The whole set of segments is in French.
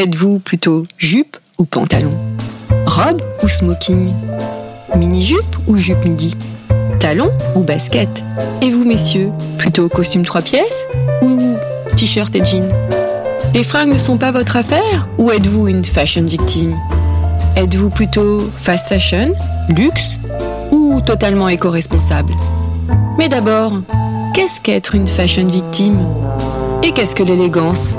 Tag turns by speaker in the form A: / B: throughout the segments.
A: Êtes-vous plutôt jupe ou pantalon Robe ou smoking Mini-jupe ou jupe midi Talon ou basket Et vous, messieurs, plutôt costume trois pièces ou t-shirt et jean Les fringues ne sont pas votre affaire ou êtes-vous une fashion victime Êtes-vous plutôt fast fashion, luxe ou totalement éco-responsable Mais d'abord, qu'est-ce qu'être une fashion victime? Et qu'est-ce que l'élégance?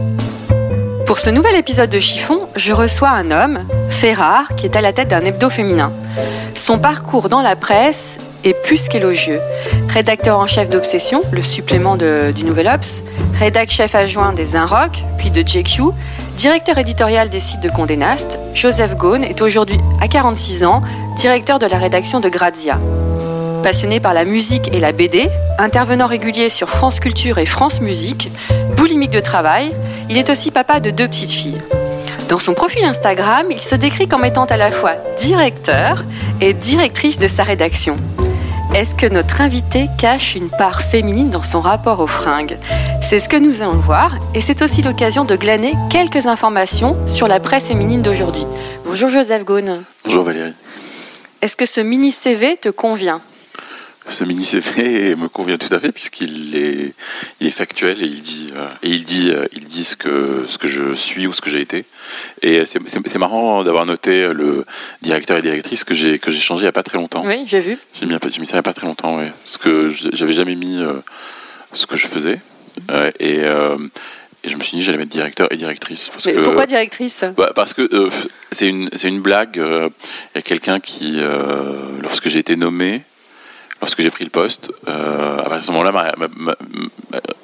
B: Pour ce nouvel épisode de Chiffon, je reçois un homme, Ferrare, qui est à la tête d'un hebdo féminin. Son parcours dans la presse est plus qu'élogieux. Rédacteur en chef d'Obsession, le supplément du Nouvel Obs, rédac chef adjoint des Inrock, puis de JQ, directeur éditorial des sites de Condé Nast, Joseph Gaune est aujourd'hui, à 46 ans, directeur de la rédaction de Grazia. Passionné par la musique et la BD, intervenant régulier sur France Culture et France Musique, boulimique de travail, il est aussi papa de deux petites filles. Dans son profil Instagram, il se décrit comme étant à la fois directeur et directrice de sa rédaction. Est-ce que notre invité cache une part féminine dans son rapport aux fringues? C'est ce que nous allons voir et c'est aussi l'occasion de glaner quelques informations sur la presse féminine d'aujourd'hui. Bonjour Joseph Gaune.
C: Bonjour Valérie.
B: Est-ce que ce mini CV te convient?
C: Ce mini CV me convient tout à fait puisqu'il est, il est factuel et il dit, euh, et il dit, euh, il dit ce que, ce que je suis ou ce que j'ai été. Et c'est, c'est, c'est marrant d'avoir noté le directeur et directrice que j'ai, que j'ai changé il n'y a pas très longtemps.
B: Oui, j'ai vu.
C: J'ai mis, j'ai mis ça il n'y a pas très longtemps, ouais. Parce que je- j'avais jamais mis euh, ce que je faisais. Et, et je me suis dit j'allais mettre directeur et directrice. Parce
B: Mais
C: que,
B: pourquoi directrice?
C: Bah, parce que euh, c'est une c'est une blague. euh, Il y a quelqu'un qui, euh, lorsque j'ai été nommé, lorsque j'ai pris le poste, euh, à partir de ce moment-là,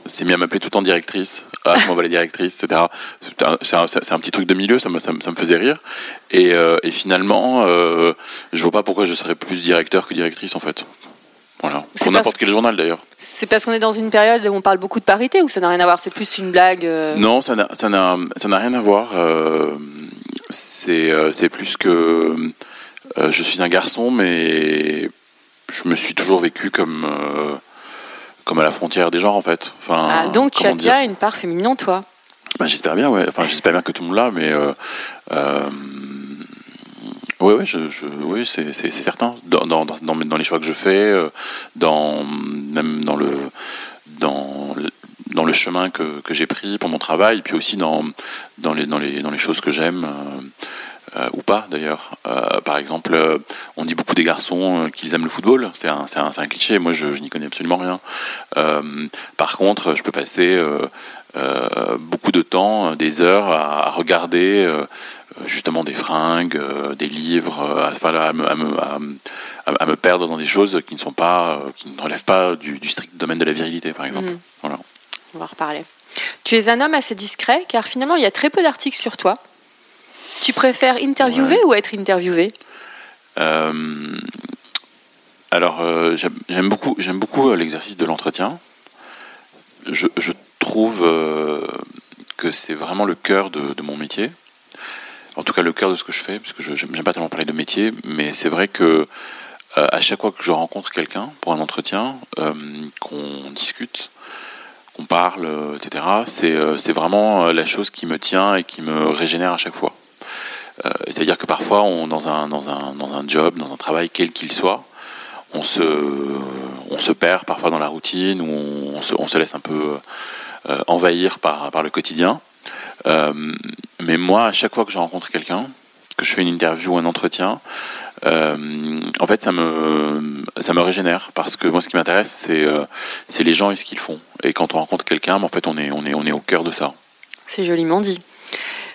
C: s'est mis à m'appeler tout le temps directrice. Ah, comment va la directrice, etc. C'est un, c'est c'est petit truc de milieu, ça me, ça me, ça me faisait rire. Et, euh, et finalement, euh, je vois pas pourquoi je serais plus directeur que directrice en fait. Voilà.
B: C'est
C: Pour n'importe quel journal d'ailleurs.
B: C'est parce qu'on est dans une période où on parle beaucoup de parité ou ça n'a rien à voir? C'est plus une blague euh,
C: Non, ça n'a rien à voir. c'est euh, c'est plus que euh, je suis un garçon, mais je me suis toujours vécu comme euh, comme à la frontière des genres en fait. Enfin,
B: ah, Donc tu as bien une part féminine en toi.
C: Ben, j'espère bien, ouais. Enfin, j'espère bien que tout le monde l'a, mais euh, euh, ouais, ouais, je, je, oui, c'est, c'est, c'est certain. Dans, dans, dans, dans les choix que je fais, dans même dans le dans dans le chemin que, que j'ai pris pour mon travail, puis aussi dans dans les dans les dans les choses que j'aime. Euh, ou pas d'ailleurs. Euh, par exemple, euh, on dit beaucoup des garçons euh, qu'ils aiment le football. C'est un, cliché. Moi, je, je n'y connais absolument rien. Par contre, je peux passer beaucoup de temps, des heures à, à regarder justement des fringues, des livres, à, enfin, à, me, à, me, à me- à me perdre dans des choses qui ne sont pas, qui ne relèvent pas du, du strict domaine de la virilité, par exemple.
B: Mhm.
C: Voilà.
B: On va en reparler. Tu es un homme assez discret car finalement il y a très peu d'articles sur toi. Tu préfères interviewer
C: Ouais.
B: ou être interviewé?
C: Euh, alors, euh, j'aime beaucoup, j'aime beaucoup euh, l'exercice de l'entretien. Je, je trouve euh, que c'est vraiment le cœur de, de mon métier. En tout cas, le cœur de ce que je fais, parce que je j'aime pas tellement parler de métier, mais c'est vrai que à chaque fois que je rencontre quelqu'un pour un entretien, qu'on discute, qu'on parle, etc., c'est vraiment la chose qui me tient et qui me régénère à chaque fois. Euh, C'est-à-dire que parfois, dans, un, dans, un, dans un job, dans un travail, quel qu'il soit, on se, on se perd parfois dans la routine, ou on, se, laisse un peu euh, envahir par, par le quotidien. Euh, mais moi, à chaque fois que je rencontre quelqu'un, que je fais une interview ou un entretien, en fait, ça me, ça me régénère parce que moi, ce qui m'intéresse, c'est les gens et ce qu'ils font. Et quand on rencontre quelqu'un, en fait, on est, on, est, on est au cœur de ça.
B: C'est joliment dit.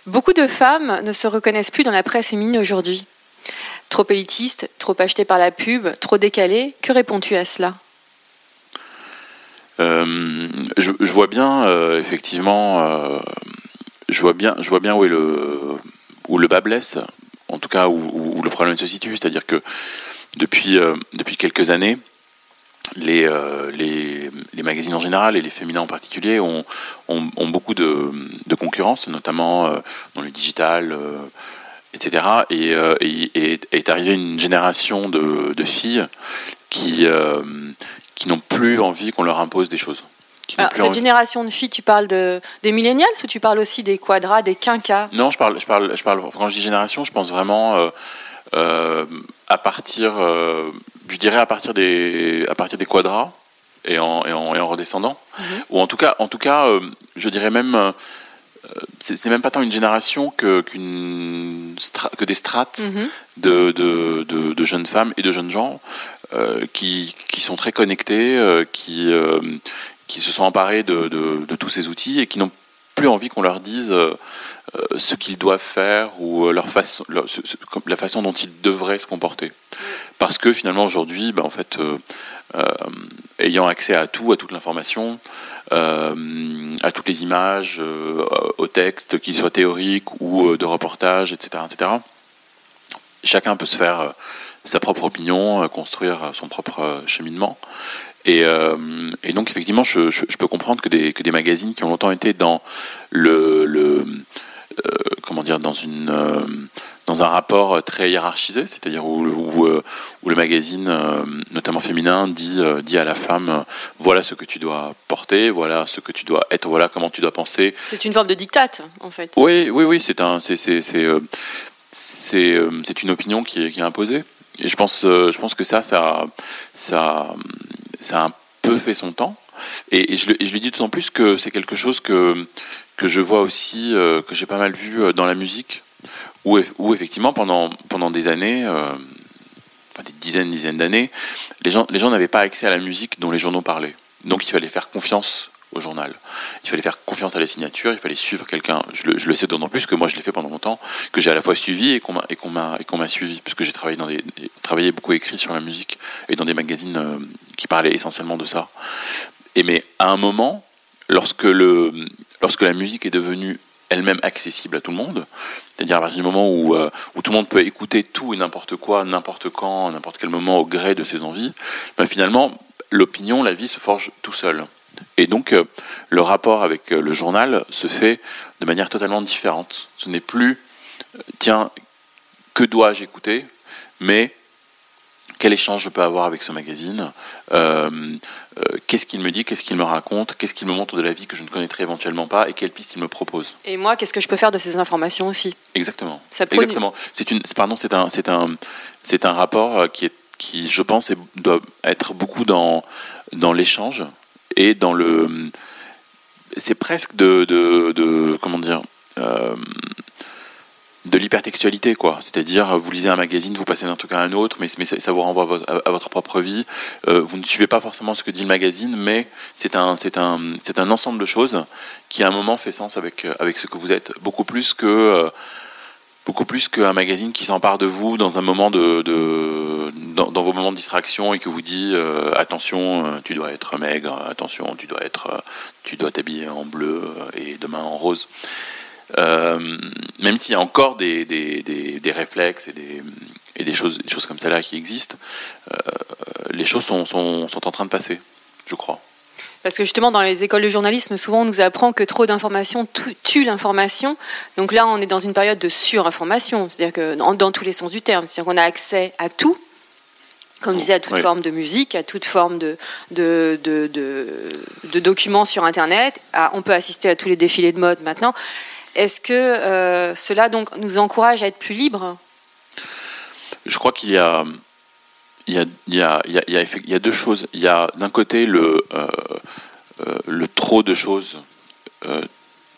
B: Beaucoup de femmes ne se reconnaissent plus dans la presse féminine aujourd'hui. Trop élitiste, trop achetée par la pub, trop décalée. Que réponds-tu à cela?
C: Euh, je, vois bien, euh, effectivement, euh, je vois bien, je vois bien où est le où le bas blesse, en tout cas où, où- où le problème se situe, c'est-à-dire que depuis, depuis quelques années, les, les, les, magazines en général et les féminins en particulier ont, ont, beaucoup de, de, concurrence, notamment dans le digital, etc. Et, et, est arrivée une génération de, de filles qui, qui n'ont plus envie qu'on leur impose des choses.
B: Alors, cette génération de filles, tu parles de, des millennials ou tu parles aussi des quadras, des quinquas?
C: Non, je parle, je parle, je parle, quand je dis génération, je pense vraiment euh, euh, à partir, euh, je dirais à partir des, à partir des quadras et en, et en, redescendant. Mhm. Ou en tout cas, en tout cas je dirais même, ce n'est même pas tant une génération que, qu'une que des strates mhm. de, de, de, jeunes femmes et de jeunes gens qui, qui, sont très connectés, qui, qui se sont emparés de, tous ces outils et qui n'ont plus envie qu'on leur dise euh, euh, ce qu'ils doivent faire ou euh, leur façon, la façon dont ils devraient se comporter. Parce que finalement aujourd'hui, ben, en fait, ayant accès à tout, à toute l'information, à toutes les images, au texte, qu'ils soient théoriques ou de reportage, etc., etc., chacun peut se faire sa propre opinion, construire son propre cheminement. Euh, et, donc effectivement, je, peux comprendre que des, que des magazines qui ont longtemps été dans le, euh, comment dire, dans une euh, dans un rapport très hiérarchisé, c'est-à-dire où, où, où, le magazine, notamment féminin, dit, dit à la femme voilà ce que tu dois porter, voilà ce que tu dois être, voilà comment tu dois penser.
B: C'est une forme de dictat, en fait.
C: Oui, oui, oui, c'est un, c'est, c'est, c'est, c'est une opinion qui est, qui est imposée. Et je pense, je pense que ça, ça, ça, ça a un peu fait son temps. Et, je, le, je, dis d'autant plus que c'est quelque chose que, que je vois aussi, euh, que j'ai pas mal vu euh, dans la musique, où, effectivement pendant, pendant des années, euh, enfin des dizaines, dizaines d'années, les gens, les gens n'avaient pas accès à la musique dont les journaux parlaient. Donc il fallait faire confiance au journal. Il fallait faire confiance à la signature, il fallait suivre quelqu'un. Je le, je le sais d'autant plus que moi je l'ai fait pendant longtemps, que j'ai à la fois suivi et qu'on m'a, et qu'on m'a, et qu'on m'a suivi, puisque j'ai travaillé, dans des, travaillé beaucoup écrit sur la musique et dans des magazines euh, qui parlaient essentiellement de ça. Et mais à un moment, lorsque, le, lorsque la musique est devenue elle-même accessible à tout le monde, c'est-à-dire à partir du moment où, euh, où tout le monde peut écouter tout et n'importe quoi, n'importe quand, n'importe quel moment au gré de ses envies, ben finalement, l'opinion, la vie se forge tout seul. Et donc, euh, le rapport avec euh, le journal se fait de manière totalement différente. Ce n'est plus, tiens, que dois-je écouter, mais quel échange je peux avoir avec ce magazine, qu'est-ce qu'il me dit, qu'est-ce qu'il me raconte, qu'est-ce qu'il me montre de la vie que je ne connaîtrais éventuellement pas et quelles pistes il me propose.
B: Et moi, qu'est-ce que je peux faire de ces informations aussi?
C: Exactement. Exactement. C'est une, pardon, c'est un, c'est un, c'est un rapport qui est, qui, je pense, doit être beaucoup dans dans l'échange et dans le. C'est presque de, de, Comment dire euh, de l'hypertextualité, quoi. C'est-à-dire, vous lisez un magazine, vous passez d'un truc à un autre, mais, mais ça, vous renvoie à votre, propre vie. Euh, vous ne suivez pas forcément ce que dit le magazine, mais c'est un, c'est un, c'est un ensemble de choses qui, à un moment, fait sens avec, avec ce que vous êtes. Beaucoup plus que, euh, beaucoup plus qu'un magazine qui s'empare de vous dans un moment de, dans, vos moments de distraction et que vous dit euh, attention euh, tu dois être maigre attention tu dois être euh, tu dois t'habiller en bleu et demain en rose même s'il y a encore des, des, des, réflexes et des, et des choses des choses comme ça là qui existent les choses sont, sont, sont en train de passer je crois
B: parce que justement, dans les écoles de journalisme, souvent on nous apprend que trop d'informations tue l'information. Donc là, on est dans une période de surinformation, c'est-à-dire que dans, tous les sens du terme, c'est-à-dire qu'on a accès à tout, comme je disais, à toute forme de musique, à toute forme de, de, de, de, documents sur Internet. on peut assister à tous les défilés de mode maintenant. Est-ce que euh, cela donc nous encourage à être plus libres?
C: Je crois qu'il y a il y a, il y, a, il y, a, il y a deux choses. Il y a d'un côté le, euh, euh, le trop de choses euh,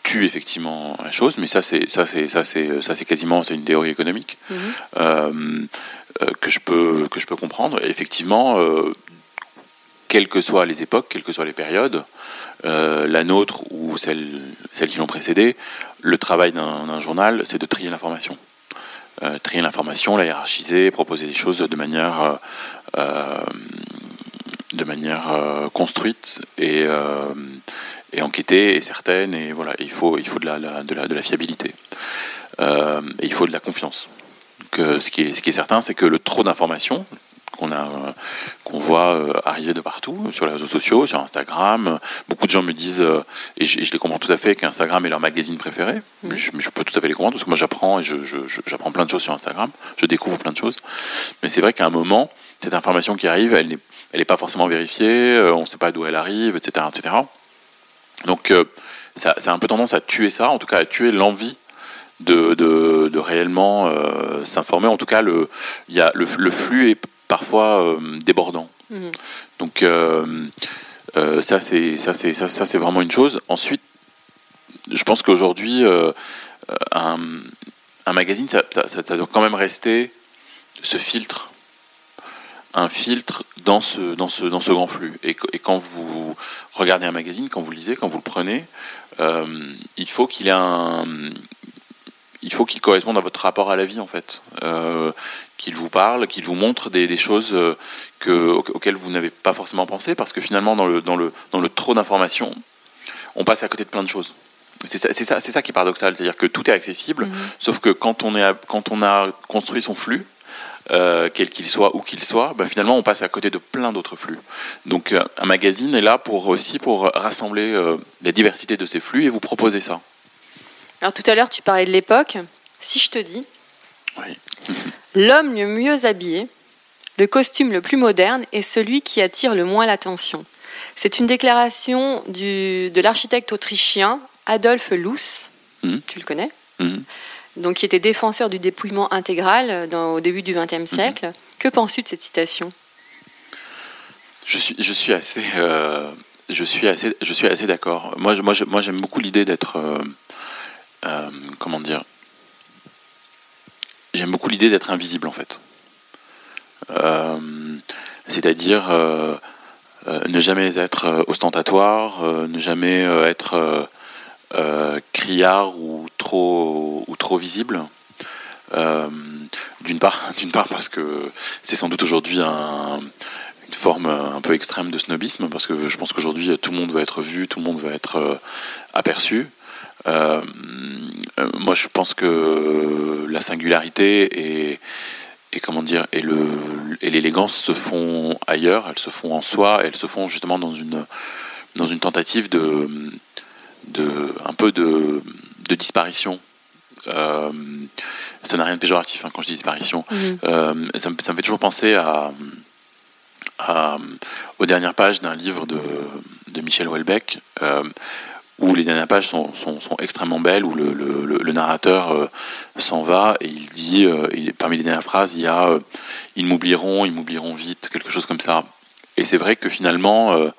C: tue effectivement la chose, mais ça c'est ça c'est ça c'est ça c'est quasiment c'est une théorie économique mhm. que je peux que je peux comprendre. Et effectivement, quelles que soient les époques, quelles que soient les périodes, la nôtre ou celle celles qui l'ont précédée, le travail d'un journal, c'est de trier l'information. Euh, trier l'information, la hiérarchiser, proposer des choses de manière, euh, euh, de manière construite et, enquêtée et certaine. Et voilà, il faut, il faut de, la, de, la, de la fiabilité. et il faut de la confiance. Ce, qui est, ce qui est certain, c'est que le trop d'informations, qu'on a, qu'on voit arriver de partout, sur les réseaux sociaux, sur Instagram. Beaucoup de gens me disent, et je, les comprends tout à fait, qu'Instagram est leur magazine préféré. Mm. Mais, je, peux tout à fait les comprendre parce que moi j'apprends et j'apprends plein de choses sur Instagram. Je découvre plein de choses. Mais c'est vrai qu'à un moment, cette information qui arrive, elle n'est elle pas forcément vérifiée, on ne sait pas d'où elle arrive, etc., etc. Donc ça, ça, a un peu tendance à tuer ça, en tout cas à tuer l'envie de, de, réellement euh, s'informer. En tout cas, le, y a, le, le flux est parfois euh, débordant. Mhm. Donc euh, ça, c'est ça, c'est ça, ça c'est vraiment une chose. Ensuite, je pense qu'aujourd'hui, un, un, magazine, ça, ça, ça, doit quand même rester ce filtre un filtre dans ce, dans ce, dans ce grand flux. Et, et, quand vous regardez un magazine, quand vous le lisez, quand vous le prenez, euh, il faut qu'il ait un, il faut qu'il corresponde à votre rapport à la vie en fait, euh, qu'il vous parle, qu'il vous montre des, choses euh, que, auxquelles vous n'avez pas forcément pensé, parce que finalement dans le, dans le, dans le trop d'informations, on passe à côté de plein de choses. C'est ça, ça, ça, qui est paradoxal, c'est-à-dire que tout est accessible, mhm. sauf que quand on, est, quand on a construit son flux, euh, quel qu'il soit, où qu'il soit, bah, finalement on passe à côté de plein d'autres flux. Donc un magazine est là pour aussi pour rassembler euh, la diversité de ces flux et vous proposer ça.
B: Alors tout à l'heure tu parlais de l'époque. Si je te dis l'homme le mieux habillé, le costume le plus moderne est celui qui attire le moins l'attention. C'est une déclaration du, de l'architecte autrichien Adolf Loos. Mmh. Tu le connais mmh donc qui était défenseur du dépouillement intégral dans, au début du XXe mhm. siècle. Que penses-tu de cette citation?
C: Je suis, je suis assez, euh, je suis assez, je suis assez d'accord. Moi, moi, moi, j'aime beaucoup l'idée d'être, euh, euh, comment dire, j'aime beaucoup l'idée d'être invisible en fait. C'est-à-dire ne jamais être ostentatoire, ne jamais être criard ou trop, ou trop visible. Euh, d'une part, d'une part parce que c'est sans doute aujourd'hui une forme un peu extrême de snobisme, parce que je pense qu'aujourd'hui tout le monde va être vu, tout le monde va être euh, aperçu. Euh, moi, je pense que la singularité et, et comment dire et le et l'élégance se font ailleurs, elles se font en soi, elles se font justement dans une dans une tentative de de un peu de de disparition. Euh, ça n'a rien de péjoratif hein, quand je dis disparition. Euh, ça, me, fait toujours penser à, aux dernières pages d'un livre de, de, Michel Houellebecq, euh, où les dernières pages sont, sont, extrêmement belles, où le, le, narrateur s'en va et il dit, parmi les dernières phrases, il y a Ils m'oublieront, ils m'oublieront vite, quelque chose comme ça. Et c'est vrai que finalement,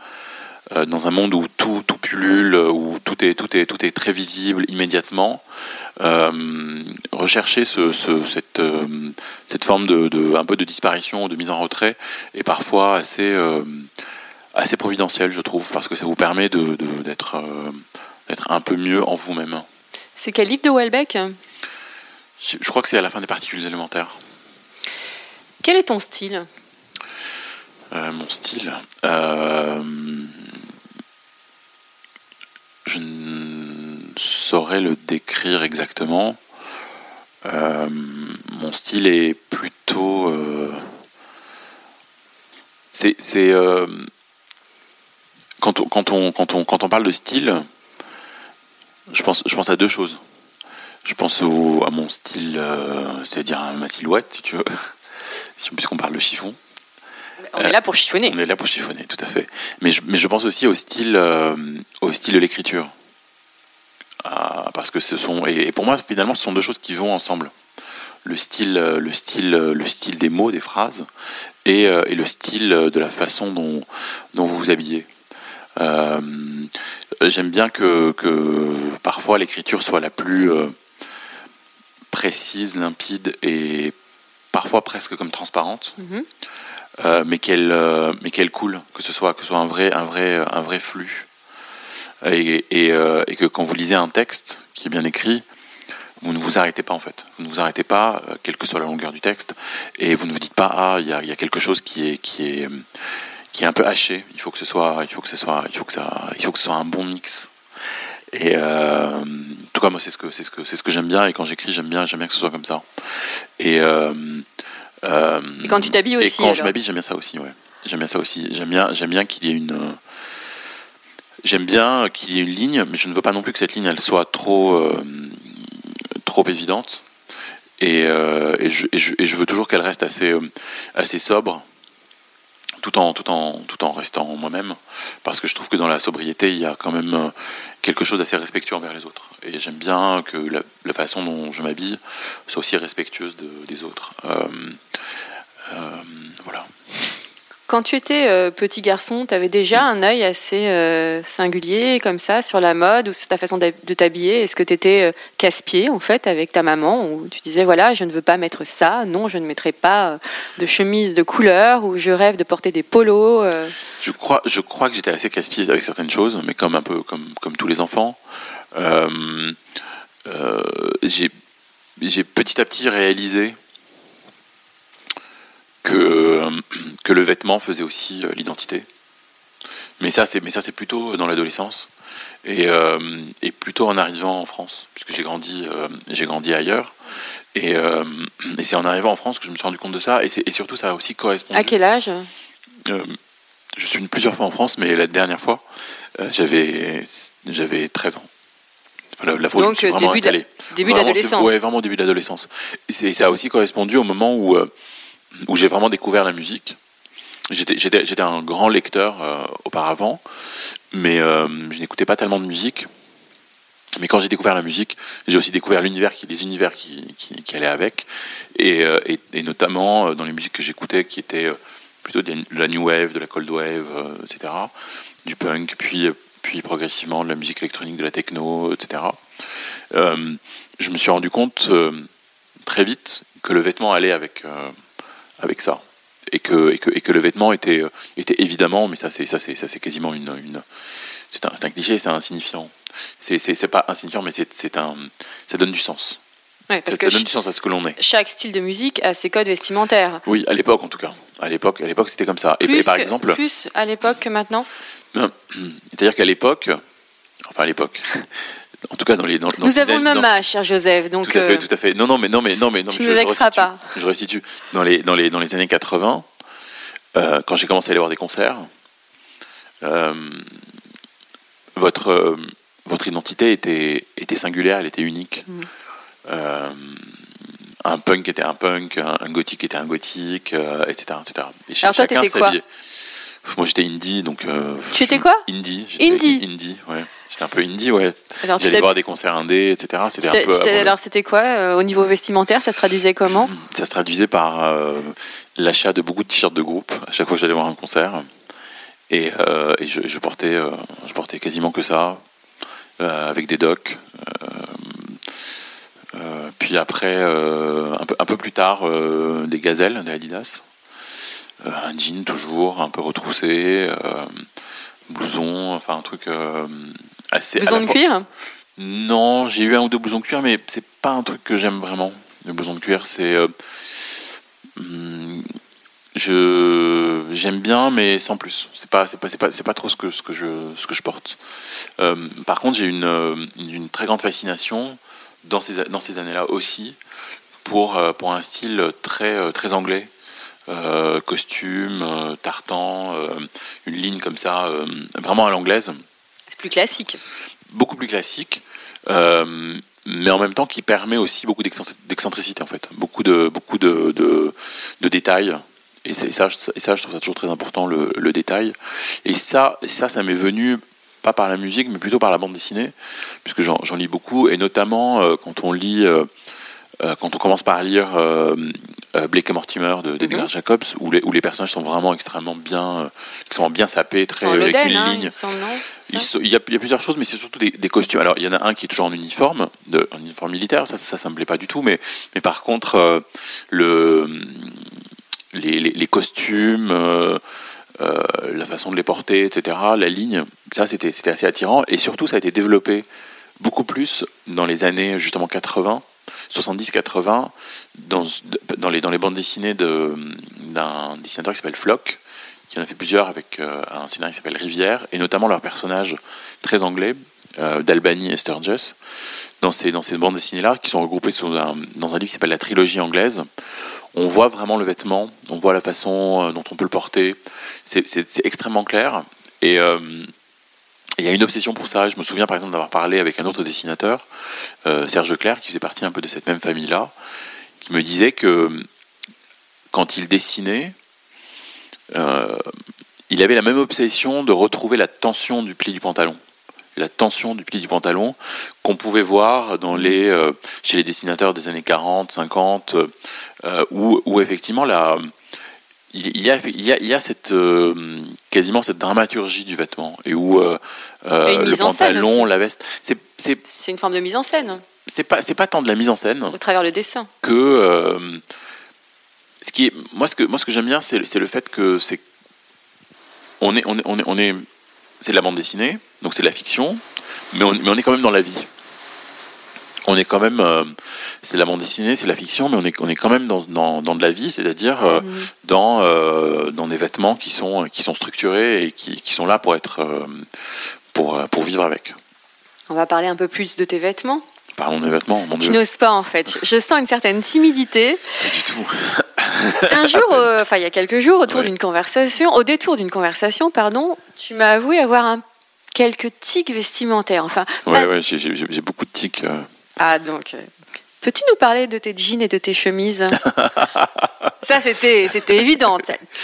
C: euh, dans un monde où tout, tout pullule, où tout est, tout, est, tout est très visible immédiatement, euh, rechercher ce, cette, euh, cette forme de, de, un peu de disparition, de mise en retrait est parfois assez, assez providentiel, je trouve, parce que ça vous permet de, d'être, d'être un peu mieux en vous-même.
B: C'est quel livre de Welbeck
C: je, je crois que c'est à la fin des particules élémentaires.
B: Quel est ton style?
C: Mon style euh, je ne saurais le décrire exactement. Euh, mon style est plutôt. Euh, c'est. Euh, quand, on, quand, on, quand, on, quand on parle de style, je pense, je pense à deux choses. Je pense au, à mon style, c'est-à-dire à ma silhouette, si tu veux, puisqu'on parle de chiffon.
B: On est là pour chiffonner.
C: On est là pour chiffonner, tout à fait. Mais je, mais je pense aussi au style, euh, au style de l'écriture. Ah, parce que ce sont, et, pour moi, finalement, ce sont deux choses qui vont ensemble. Le style, euh, le style, euh, le style des mots, des phrases, et, et le style de la façon dont, dont vous vous habillez. J'aime bien que, que parfois l'écriture soit la plus précise, limpide et parfois presque comme transparente. Mm-hmm. Euh, mais qu'elle euh, mais qu'elle coule, que ce soit que ce soit un vrai un vrai un vrai flux et, et, euh, et, que quand vous lisez un texte qui est bien écrit, vous ne vous arrêtez pas en fait. Vous ne vous arrêtez pas, quelle que soit la longueur du texte, et vous ne vous dites pas ah il y a, y a, quelque chose qui est qui est qui est un peu haché. Il faut que ce soit il faut que ce soit il faut que ça il faut que ce soit un bon mix. Et euh, en tout cas moi c'est ce que c'est ce que c'est ce que j'aime bien et quand j'écris j'aime bien j'aime bien que ce soit comme ça. Et Euh,
B: Et quand tu t'habilles aussi,
C: Et quand je m'habille, j'aime bien ça aussi, ouais. J'aime bien ça aussi. J'aime bien, j'aime bien qu'il y ait une. euh, J'aime bien qu'il y ait une ligne, mais je ne veux pas non plus que cette ligne elle soit trop euh, trop évidente. Et, euh, et, je, et, je, et je veux toujours qu'elle reste assez euh, assez sobre, tout en tout en tout en restant moi-même, parce que je trouve que dans la sobriété il y a quand même euh, quelque chose d'assez respectueux envers les autres. Et j'aime bien que la, façon dont je m'habille soit aussi respectueuse de, des autres. Euh, euh, voilà.
B: Quand tu étais euh, petit garçon, tu avais déjà un œil assez euh, singulier, comme ça, sur la mode ou sur ta façon de t'habiller? Est-ce que tu étais casse-pied, en fait, avec ta maman, où tu disais, voilà, je ne veux pas mettre ça, non, je ne mettrai pas euh, de chemise de couleur, ou je rêve de porter des polos euh?
C: Je crois, je crois que j'étais assez casse-pied avec certaines choses, mais comme un peu comme, comme tous les enfants. Euh, euh, j'ai petit à petit réalisé que, que le vêtement faisait aussi euh, l'identité. Mais ça, c'est mais ça c'est plutôt dans l'adolescence et, euh, et plutôt en arrivant en France, puisque j'ai grandi euh, j'ai grandi ailleurs. Et, euh, et c'est en arrivant en France que je me suis rendu compte de ça. Et, surtout, ça a aussi correspondu.
B: À quel âge?
C: Je suis venu plusieurs fois en France, mais la dernière fois, j'avais j'avais 13 ans. Enfin, la, la fois où je me
B: Donc,
C: suis vraiment
B: début d'adolescence.
C: Ouais, vraiment début d'adolescence. Et ça a aussi correspondu au moment où, où j'ai vraiment découvert la musique. J'étais- un grand lecteur euh, auparavant, mais euh, je n'écoutais pas tellement de musique. Mais quand j'ai découvert la musique, j'ai aussi découvert l'univers, les univers qui, qui, allaient avec, et, euh, et, notamment dans les musiques que j'écoutais, qui étaient plutôt de la new wave, de la cold wave, etc., du punk, puis, puis progressivement de la musique électronique, de la techno, etc. Je me suis rendu compte très vite que le vêtement allait avec, avec ça. Et que, et, que, et que le vêtement était, euh, était évidemment, mais ça c'est, ça c'est, ça c'est quasiment une, une c'est, un, un cliché, c'est insignifiant. C'est, c'est, pas insignifiant, mais c'est, un, ça donne du sens.
B: Ouais, parce
C: Ça,
B: que
C: ça donne du sens à ce que l'on est.
B: chaque style de musique a ses codes vestimentaires.
C: Oui, à l'époque en tout cas. À l'époque, à l'époque c'était comme ça. Et par
B: que-
C: exemple,
B: plus à l'époque que maintenant?
C: c'est-à-dire qu'à l'époque, enfin à l'époque, en tout cas dans les dans, dans
B: Nous avons le même âge, cher Joseph. Donc,
C: tout à fait,
B: euh,
C: tout à fait. Non, non, mais non, mais non, mais non.
B: tu ne vexeras pas.
C: Je restitue. Dans les dans les dans les années 80, euh, quand j'ai commencé à aller voir des concerts, euh, votre euh, votre identité était était singulière, elle était unique.
B: Mm.
C: Euh, un punk était un punk, un, un gothique était un gothique, euh, etc., etc. Et
B: Alors toi,
C: chacun
B: t'étais quoi.
C: Moi, j'étais indie, donc. euh,
B: Tu étais quoi
C: Indie.
B: Indie
C: Indie, ouais. J'étais un peu indie, ouais. J'allais voir des concerts indés, etc. C'était un peu.
B: alors, c'était quoi euh, au niveau vestimentaire Ça se traduisait comment
C: Ça se traduisait par euh, l'achat de beaucoup de t-shirts de groupe à chaque fois que j'allais voir un concert. Et, et je, je portais, je portais quasiment que ça, avec des docks. Euh, puis après, un, peu, un peu plus tard, des gazelles, des Adidas. Euh, un jean toujours, un peu retroussé, euh, blouson, enfin un truc euh, assez.
B: Blouson de
C: fois-
B: cuir
C: non, j'ai eu un ou deux blousons de cuir, mais c'est pas un truc que j'aime vraiment. Le blouson de cuir, c'est. hum, je j'aime bien, mais sans plus. C'est pas c'est pas c'est pas pas trop ce que ce que je ce que je porte. Euh, par contre, j'ai une, une très grande fascination dans ces dans ces années-là aussi pour pour un style très très anglais. Euh, costume, euh, tartan, euh, une ligne comme ça, euh, vraiment à l'anglaise
B: C'est plus classique.
C: beaucoup plus classique, mais en même temps qui permet aussi beaucoup d'excentri- d'excentricité en fait, beaucoup de beaucoup de, de, de détails. Et, ça, je- et ça, je trouve ça toujours très important le, le détail. Et ça, ça, ça m'est venu pas par la musique, mais plutôt par la bande dessinée, puisque j'en lis beaucoup, et notamment euh, quand on lit, euh, euh, quand on commence par lire Blake et Mortimer de- d'Edgar
B: Mhm.
C: Jacobs, où les, où les personnages sont vraiment extrêmement bien, euh, extrêmement bien sapés, très avec
B: Loden,
C: une
B: hein,
C: ligne. Il, y a, il y a plusieurs choses, mais c'est surtout des, des costumes. Alors, il y en a un qui est toujours en uniforme, de, en uniforme militaire, ça, ça, ça me plaît pas du tout, mais, mais par contre, euh, le, les, les- les costumes, euh, euh, la façon de les porter, etc., la ligne, ça, c'était c'était assez attirant, et surtout, ça a été développé beaucoup plus dans les années, justement, 80, 70-80, dans, dans, les, dans les bandes dessinées de- d'un dessinateur qui s'appelle Flock, qui en a fait plusieurs avec euh, un scénario qui s'appelle Rivière, et notamment leurs personnages très anglais, euh, d'Albany et Sturgis, dans ces, dans ces bandes dessinées-là, qui sont regroupées sous un- dans un livre qui s'appelle La trilogie anglaise. on voit vraiment le vêtement, on voit la façon euh, dont on peut le porter. C'est extrêmement clair. Et euh, il y a une obsession pour ça. Je me souviens par exemple d'avoir parlé avec un autre dessinateur, euh, Serge Leclerc, qui faisait partie un peu de cette même famille-là, qui me disait que quand il dessinait, il avait la même obsession de retrouver la tension du pli du pantalon la tension du pli du pantalon qu'on pouvait voir dans les, euh, chez les dessinateurs des années 40, 50, euh, où, effectivement la, il, y a, il, y a, il y a cette, euh, quasiment cette dramaturgie du vêtement et où le pantalon, la veste,
B: c'est, c'est, c'est une forme de mise en scène.
C: C'est pas, c'est pas tant de la mise en scène
B: au travers le dessin
C: que ce qui est, moi ce que moi ce que j'aime bien c'est, c'est le fait que c'est on est on est on est, on est c'est de la bande dessinée donc c'est la fiction, mais on, mais on, est quand même dans la vie. On est quand même, euh, c'est la bande dessinée, c'est la fiction, mais on est, on est quand même dans, dans, dans de la vie, c'est-à-dire euh, mhm. dans, euh, dans des vêtements qui sont, qui sont structurés et qui, qui sont là pour être, pour, pour vivre avec.
B: On va parler un peu plus de tes vêtements.
C: Parlons des vêtements, mon
B: Dieu. Tu n'oses pas en fait. Je sens une certaine timidité.
C: Pas du tout.
B: un jour, enfin il y a quelques jours, autour d'une conversation, au détour d'une conversation, pardon, tu m'as avoué avoir un quelques tics vestimentaires. Enfin,
C: ouais, j'ai beaucoup de tics. Euh.
B: Ah, donc. Euh, peux-tu nous parler de tes jeans et de tes chemises Ça, c'était, c'était évident.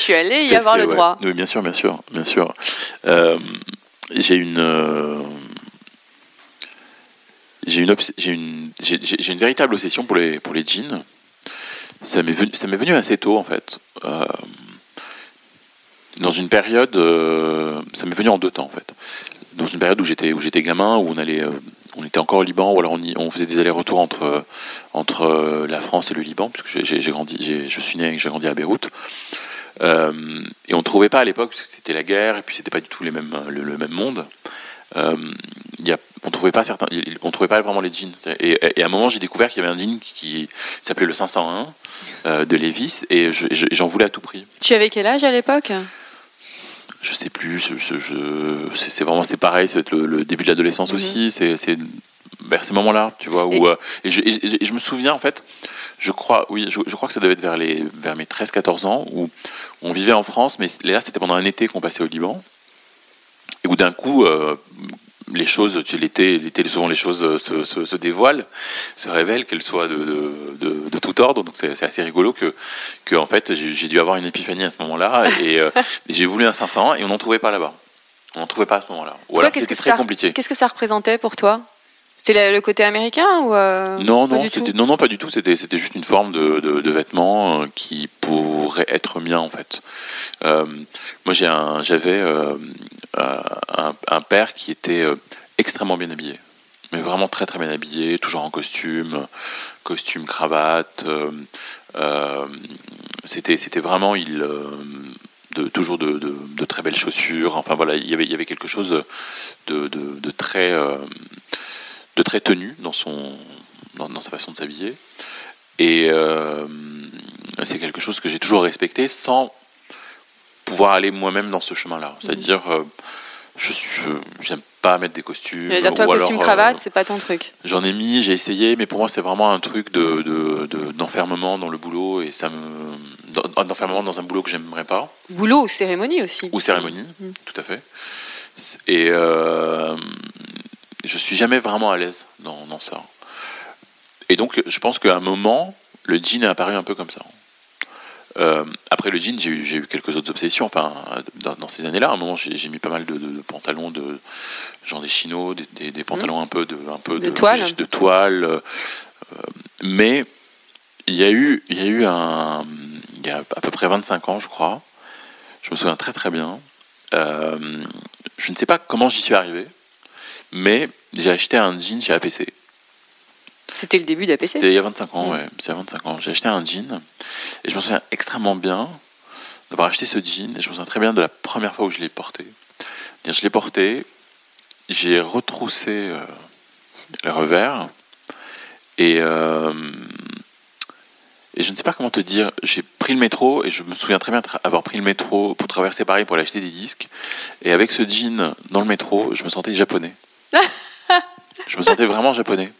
B: Tu allais y avoir le droit.
C: Oui, bien sûr, bien sûr, bien sûr. Euh, j'ai une, j'ai une, j'ai une, j'ai une véritable obsession pour les, pour les jeans. Ça m'est venu, ça m'est venu assez tôt en fait. dans une période, ça m'est venu en deux temps en fait dans une période où j'étais où j'étais gamin, où on allait, euh, on était encore au Liban, ou alors on, faisait des allers-retours entre entre euh, la France et le Liban, puisque j'ai grandi, je suis né, j'ai grandi à Beyrouth. Euh, et on trouvait pas à l'époque, parce que c'était la guerre, et puis c'était pas du tout les mêmes, le, même monde. Euh, on trouvait pas certains, on trouvait pas vraiment les jeans. Et, et à un moment, j'ai découvert qu'il y avait un jean qui, s'appelait le 501 de Levis, et j'en voulais à tout prix.
B: Tu avais quel âge à l'époque?
C: Je sais plus, c'est vraiment c'est pareil, c'est le, le, début de l'adolescence mhm. aussi, c'est vers ces moments-là, tu vois, où, et, euh, je, me souviens en fait, je crois, oui, je, crois que ça devait être vers, les, vers mes 13-14 ans, où on vivait en France, mais là c'était pendant un été qu'on passait au Liban, et où d'un coup, euh, les choses, l'été, l'été souvent les choses se, se, dévoilent, se révèlent, qu'elles soient de, de, de, tout ordre. Donc c'est assez rigolo que, que en fait j'ai dû avoir une épiphanie à ce moment-là et, euh, j'ai voulu un 500 et on n'en trouvait pas là-bas. On n'en trouvait pas à ce moment-là. Ou alors c'était très compliqué.
B: Qu'est-ce que ça représentait pour toi? C'était le côté américain ou euh,
C: non, non, non, non, pas du tout. C'était, c'était juste une forme de, euh, qui pourrait être mien en fait. moi, j'ai un, j'avais un, un, père qui était extrêmement bien habillé, mais vraiment très très bien habillé, toujours en costume, costume, cravate. Euh, euh, c'était, c'était vraiment il, euh, de, toujours de, de, très belles chaussures. Enfin voilà, il y avait, il y avait quelque chose de, de très, de très tenu dans, son, dans, sa façon de s'habiller. Et c'est quelque chose que j'ai toujours respecté sans pouvoir aller moi-même dans ce chemin-là. C'est-à-dire, je j'aime pas mettre des costumes.
B: toi, costume cravate, c'est pas ton truc.
C: J'en ai mis, j'ai essayé, mais pour moi c'est vraiment un truc de, d'enfermement dans le boulot et ça me d'enfermement dans un boulot que j'aimerais pas.
B: Boulot ou cérémonie aussi.
C: Ou cérémonie, mm. tout à fait. Et euh, je suis jamais vraiment à l'aise dans, dans ça. Et donc je pense qu'à un moment, le jean est apparu un peu comme ça. Euh, après le jean, j'ai eu, eu, quelques autres obsessions. Enfin, dans, ces années-là, à un moment, j'ai mis pas mal de, pantalons de genre des chinos, des, des, pantalons mmh. un peu de, un peu
B: de, toile.
C: De, toile euh, mais il y a eu, il y a eu un, il y a à peu près 25 ans, je crois. Je me souviens très très bien. Euh, je ne sais pas comment j'y suis arrivé, mais j'ai acheté un jean chez APC.
B: C'était le début d'APC
C: C'était il y a 25 ans, mm. ouais. C'était il y a 25 ans. J'ai acheté un jean et je me souviens extrêmement bien d'avoir acheté ce jean et je me souviens très bien de la première fois où je l'ai porté. Je l'ai porté, j'ai retroussé euh, le revers et, euh, et je ne sais pas comment te dire. J'ai pris le métro et je me souviens très bien avoir pris le métro pour traverser Paris pour aller acheter des disques. Et avec ce jean dans le métro, je me sentais japonais. je me sentais vraiment japonais.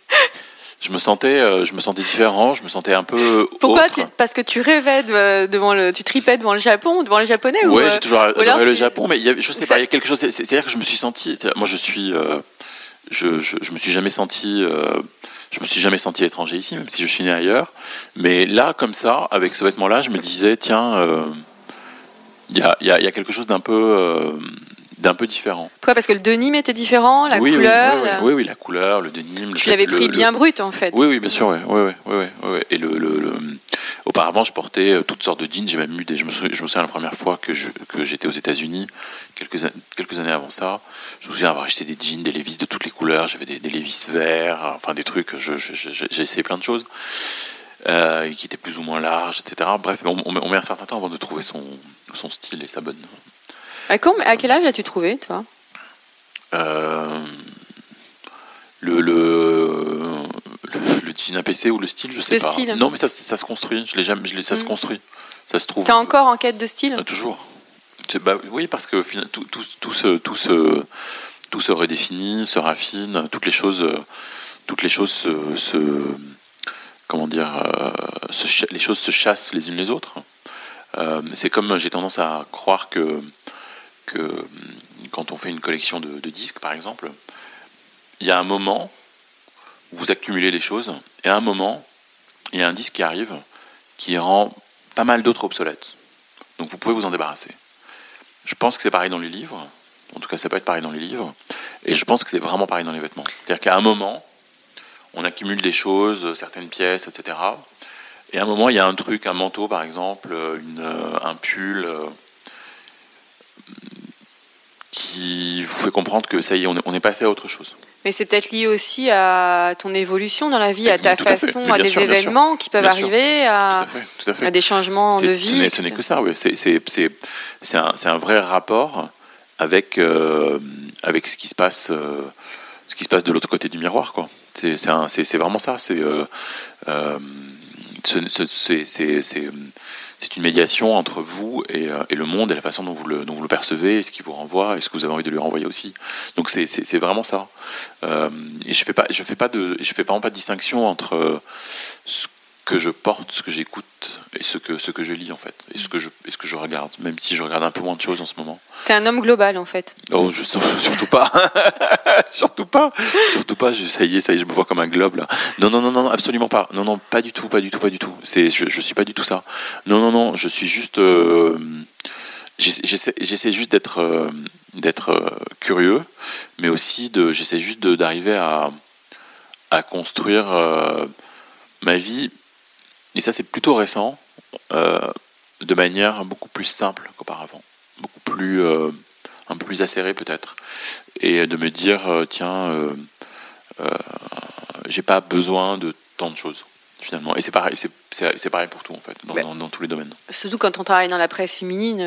C: Je me sentais, euh, je me sentais différent, je me sentais un peu.
B: Pourquoi
C: autre.
B: tu- Parce que tu rêvais de- devant le, tu tripais devant le Japon, devant les Japonais ou
C: Ouais,
B: euh,
C: j'ai toujours adoré le
B: tu-
C: Japon, mais il y je sais pas, il y a quelque chose. c'est- C'est-à-dire que je me suis senti. Moi, je suis. euh, je, je, je me suis jamais senti. euh, je me suis jamais senti étranger ici, même si je suis né ailleurs. Mais là, comme ça, avec ce vêtement-là, je me disais, tiens, euh, il y, a, y a- y a quelque chose d'un peu, d'un peu différent.
B: Pourquoi? Parce que le denim était différent, la
C: oui, oui,
B: couleur.
C: oui, oui,
B: la-
C: oui, oui, la couleur, le denim.
B: Tu l'avais pris
C: le-
B: bien brut en fait.
C: Oui, oui, bien sûr, ouais, ouais, ouais. Et le, le- auparavant, je portais euh, toutes sortes de jeans. J'ai même eu des. Je me souviens, je me souviens la première fois que je- que j'étais aux États-Unis, quelques, quelques années avant ça. Je me souviens avoir acheté des jeans, des Levi's de toutes les couleurs. J'avais des, des Levi's verts, enfin des trucs. J'ai essayé plein de choses euh, qui étaient plus ou moins larges, etc. Bref, on, on met- on met un certain temps avant de trouver son, son style et sa bonne.
B: À, quand- à quel âge l'as-tu trouvé, toi?
C: Euh, le, le, le, jean APC ou le style, je sais
B: Le
C: pas.
B: style.
C: Non, mais ça, ça se construit. Je l'ai jamais, je ça se
B: Mm.
C: construit. Ça se trouve.
B: T'es encore en quête de style?
C: Euh, Toujours. Bah, oui, parce que tout, tout, tout, se, tout, se, tout se redéfinit, se raffine, toutes les choses, toutes les choses se, se- comment dire, euh, se les choses se chassent les unes les autres. Euh, c'est comme j'ai tendance à croire que, hum, quand on fait une collection de, disques, par exemple, il y a un moment où vous accumulez les choses, et à un moment, il y a un disque qui arrive qui rend pas mal d'autres obsolètes. Donc vous pouvez vous en débarrasser. Je pense que c'est pareil dans les livres. En tout cas, ça peut être pareil dans les livres. Et je pense que c'est vraiment pareil dans les vêtements. C'est-à-dire qu'à un moment, on accumule des choses, certaines pièces, etc. Et à un moment, il y a un truc, un manteau par exemple, euh, un pull, euh, qui vous fait comprendre que ça y est, on est, passé à autre chose.
B: Mais c'est peut-être lié aussi à ton évolution dans la vie, à ta
C: à
B: façon, à des
C: sûr,
B: événements qui peuvent
C: Bien
B: arriver,
C: Tout
B: à,
C: à fait. Tout à fait.
B: à des changements de vie.
C: Ce n'est que ça, oui. C'est- un, un vrai rapport avec, euh, avec ce qui se passe, euh, ce qui se passe de l'autre côté du miroir, quoi. C'est vraiment ça. C'est euh, c'est- une médiation entre vous et, euh, le monde et la façon dont vous le, percevez, ce qui vous renvoie et ce que vous avez envie de lui renvoyer aussi. Donc c'est- vraiment ça. Euh, et je fais pas, je fais pas de, vraiment de distinction entre euh, ce que je porte, ce que j'écoute et ce que, ce que je lis en fait, et ce que je, et ce que je regarde, même si je regarde un peu moins de choses en ce moment.
B: T'es un homme global en fait.
C: Oh, juste, surtout pas, surtout pas, surtout pas. je- ça y est, ça y est, je me vois comme un globe là. Non, non, non, non, absolument pas. Non, non, pas du tout, pas du tout, pas du tout. C'est, je, je suis pas du tout ça. Non, non, non, je suis juste, euh, j'essaie, juste d'être, euh, d'être euh, curieux, mais aussi de, j'essaie juste d'arriver à, à construire euh, ma vie. Et ça, c'est plutôt récent, euh, de manière beaucoup plus simple qu'auparavant, beaucoup plus euh, un peu plus acéré peut-être, et de me dire euh, tiens, euh, j'ai pas besoin de tant de choses finalement. Et c'est pareil, c'est, pareil pour tout en fait, dans,
B: Ouais.
C: dans- dans tous les domaines.
B: Surtout quand on travaille dans la presse féminine,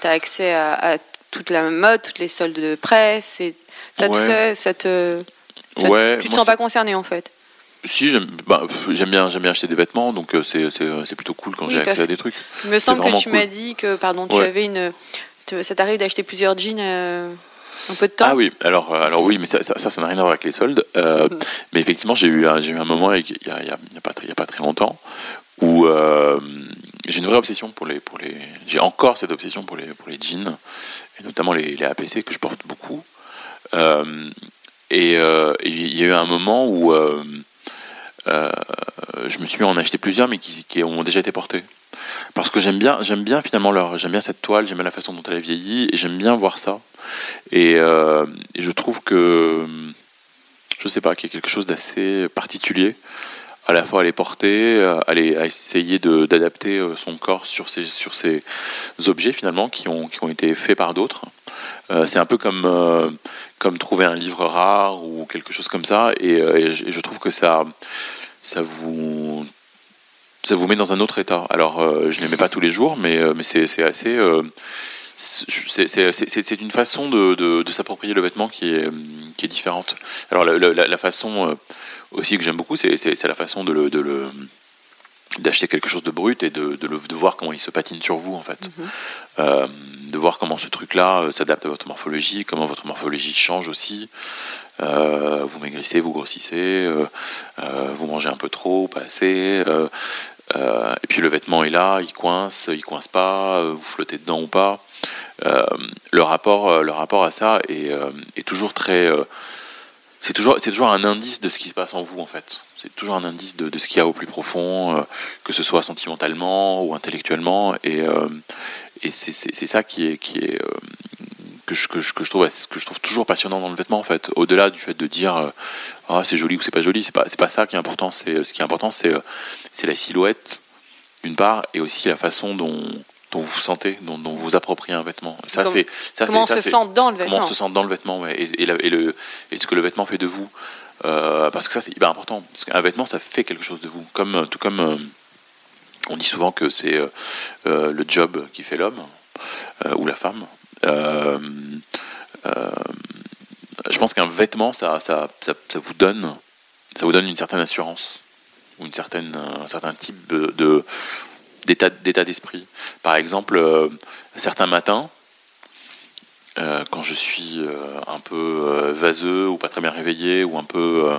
B: tu as accès à, à toute la mode, toutes les soldes de presse. Et ça, tout ça, ça te. ça-
C: Ouais,
B: tu te
C: moi,
B: sens pas concerné en fait.
C: Si j'aime, bah, bien, j'aime bien acheter des vêtements, donc euh, c'est, c'est, plutôt cool quand
B: Oui,
C: j'ai accès à des trucs.
B: Il me semble que tu
C: cool.
B: m'as dit que pardon, tu
C: Ouais.
B: avais une. Ça t'arrive d'acheter plusieurs jeans euh, un peu de temps?
C: Ah oui, alors, euh, alors oui, mais ça, ça, n'a rien à voir avec les soldes. Euh,
B: Mm.
C: Mais effectivement, j'ai eu, j'ai eu un moment, il n'y a, il y a- il y a pas très- il y a pas très longtemps, où euh, j'ai une vraie obsession pour les, pour les. J'ai encore cette obsession pour les, pour les jeans, et notamment les, les APC que je porte beaucoup. Euh, et euh, il y a eu un moment où euh, euh, je me suis mis à en acheter plusieurs, mais qui, ont déjà été portés. Parce que j'aime bien, j'aime bien finalement j'aime bien cette toile, j'aime bien la façon dont elle a vieilli, et j'aime bien voir ça. Et, euh, je trouve que, je sais pas, qu'il y a quelque chose d'assez particulier, à la fois à les porter, euh, à, les- à essayer d'adapter euh, son corps sur ces, sur ces objets finalement qui ont, qui ont été faits par d'autres. Euh, c'est un peu comme, euh, comme trouver un livre rare ou quelque chose comme ça, euh, et je trouve que ça, ça vous ça vous met dans un autre état. Alors, euh, je ne les mets pas tous les jours, mais, euh, mais c'est assez. euh, c'est une façon de, de- s'approprier le vêtement qui est, qui est différente. Alors, la, façon euh, aussi que j'aime beaucoup, c'est la façon de le, d'acheter quelque chose de brut et de, de, le- de voir comment il se patine sur vous en fait. Euh, de voir comment ce truc-là euh, s'adapte à votre morphologie, comment votre morphologie change aussi. Euh, vous maigrissez, vous grossissez, vous mangez un peu trop, pas assez. et puis le vêtement est là, il coince, il coince pas, vous flottez dedans ou pas. Le rapport, le rapport à ça est, est toujours très. c'est toujours, c'est toujours un indice de ce qui se passe en vous en fait. C'est toujours un indice de, de ce qu'il y a au plus profond, euh, que ce soit sentimentalement ou intellectuellement. Et, euh, et c'est, ça qui est, qui est euh, que, je, que, je, que je trouve que je trouve toujours passionnant dans le vêtement en fait. Au-delà du fait de dire ah c'est joli ou c'est pas joli, c'est pas c'est pas ça qui est important. C'est ce qui est important, c'est c'est la silhouette d'une part et aussi la façon dont dont vous vous sentez, dont, dont vous vous appropriez un vêtement. Ça c'est ça
B: Comment on
C: ça,
B: se sent dans le vêtement
C: comment on se sent dans le vêtement ouais, et, et, la- et le, et ce que le vêtement fait de vous. Euh, parce que ça, c'est hyper important. Parce qu'un vêtement, ça fait quelque chose de vous. Comme, euh, tout comme euh, on dit souvent que c'est le job qui fait l'homme ou la femme. Je pense qu'un vêtement, ça, ça, ça, vous donne, ça vous donne une certaine assurance ou une certaine, un certain type de, d'état, d'esprit. Par exemple, certains matins, euh, quand je suis euh, un peu euh, vaseux ou pas très bien réveillé ou un peu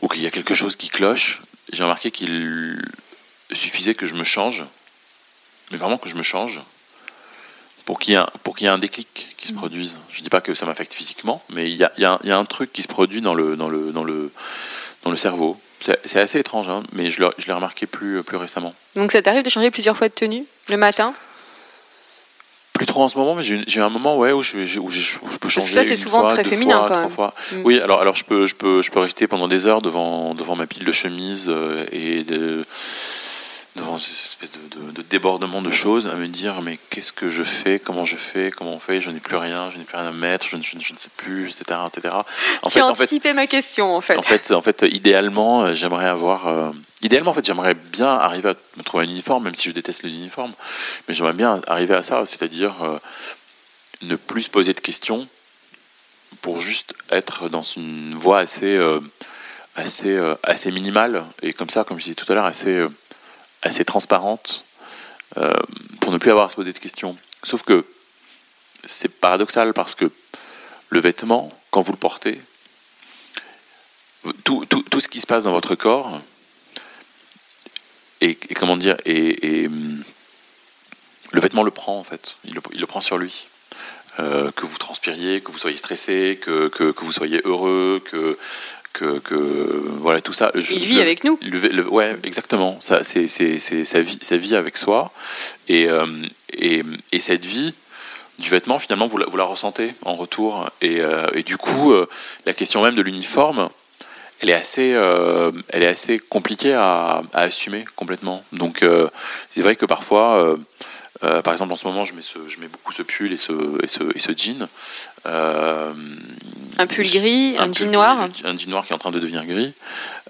C: ou qu'il y a quelque chose qui cloche, j'ai remarqué qu'il suffisait que je me change, mais vraiment que je me change pour qu'il y ait un, pour qu'il y ait un déclic qui se produise. Je dis pas que ça m'affecte physiquement, mais il y a, il y a un- il y a un truc qui se produit dans le dans le dans le dans le cerveau. C'est assez étrange, hein, mais je l'ai je l'ai remarqué plus plus récemment.
B: Donc ça t'arrive de changer plusieurs fois de tenue le matin?
C: Plus trop en ce moment, mais j'ai un moment ouais, où, je, où, j'ai- où je peux changer.
B: ça, c'est souvent
C: fois,
B: très féminin,
C: fois,
B: quand
C: trois
B: même.
C: fois.
B: Mm.
C: Oui, alors, alors je, peux, je, peux, je peux rester pendant des heures devant, devant ma pile de chemises euh, et de, devant une espèce de, de- de débordement de choses à me dire mais qu'est-ce que je fais, comment je fais, comment on fait, je n'ai plus rien, je n'ai plus rien à mettre, je, ne- je je ne sais plus, etc. etc. En
B: Tu
C: fait,
B: as
C: en fait,
B: anticipé ma question en fait.
C: en fait, en fait, idéalement, euh, j'aimerais avoir. euh, idéalement, en fait, j'aimerais bien arriver à me trouver un uniforme, même si je déteste les uniformes. Mais j'aimerais bien arriver à ça, c'est-à-dire euh, ne plus se poser de questions pour juste être dans une voie assez, euh, assez, assez minimale et comme ça, comme je disais tout à l'heure, assez, assez transparente euh, pour ne plus avoir à se poser de questions. Sauf que c'est paradoxal parce que le vêtement, quand vous le portez, tout, tout, tout ce qui se passe dans votre corps et, comment dire et, le vêtement le prend en fait il le, il le prend sur lui Euh, que vous transpiriez que vous soyez stressé que, que, que vous soyez heureux que que, que voilà tout ça Je-
B: Il vit
C: le-
B: avec nous.
C: le, le- ouais exactement ça c'est sa vie sa vie avec soi et euh, et, et cette vie du vêtement finalement vous la, vous la ressentez en retour et, euh, et du coup euh, la question même de l'uniforme elle est assez, elle est assez compliquée à, à assumer complètement. Donc c'est vrai que parfois, euh, par exemple en ce moment, je mets, ce, je mets beaucoup ce pull et ce, et ce, et ce jean. Euh,
B: Un pull gris, un,
C: pull
B: jean
C: gris,
B: noir.
C: Un jean noir qui est en train de devenir gris.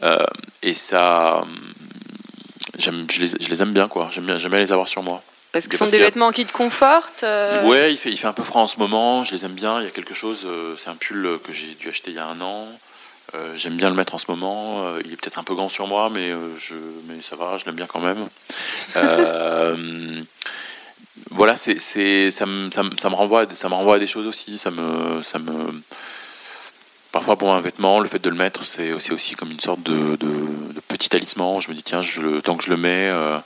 C: Euh, et ça, je, les, je les aime bien quoi. J'aime bien, les avoir sur moi.
B: Parce que ce sont des vêtements qui te confortent.
C: Ouais, il fait, il fait un peu froid en ce moment, je les aime bien. Il y a quelque chose, c'est un pull que j'ai dû acheter il y a un an. Euh, J'aime bien le mettre en ce moment. Euh, il est peut-être un peu grand sur moi, mais, euh, je, mais ça va, je l'aime bien quand même. Voilà, c'est, c'est, ça, me, ça, me, ça, me renvoie, à- ça me renvoie à des choses aussi. Ça me, ça me... Parfois, pour un vêtement, le fait de le mettre, c'est, c'est aussi comme une sorte de, de- de petit talisman. Je me dis, tiens, je le, tant que je le mets, euh,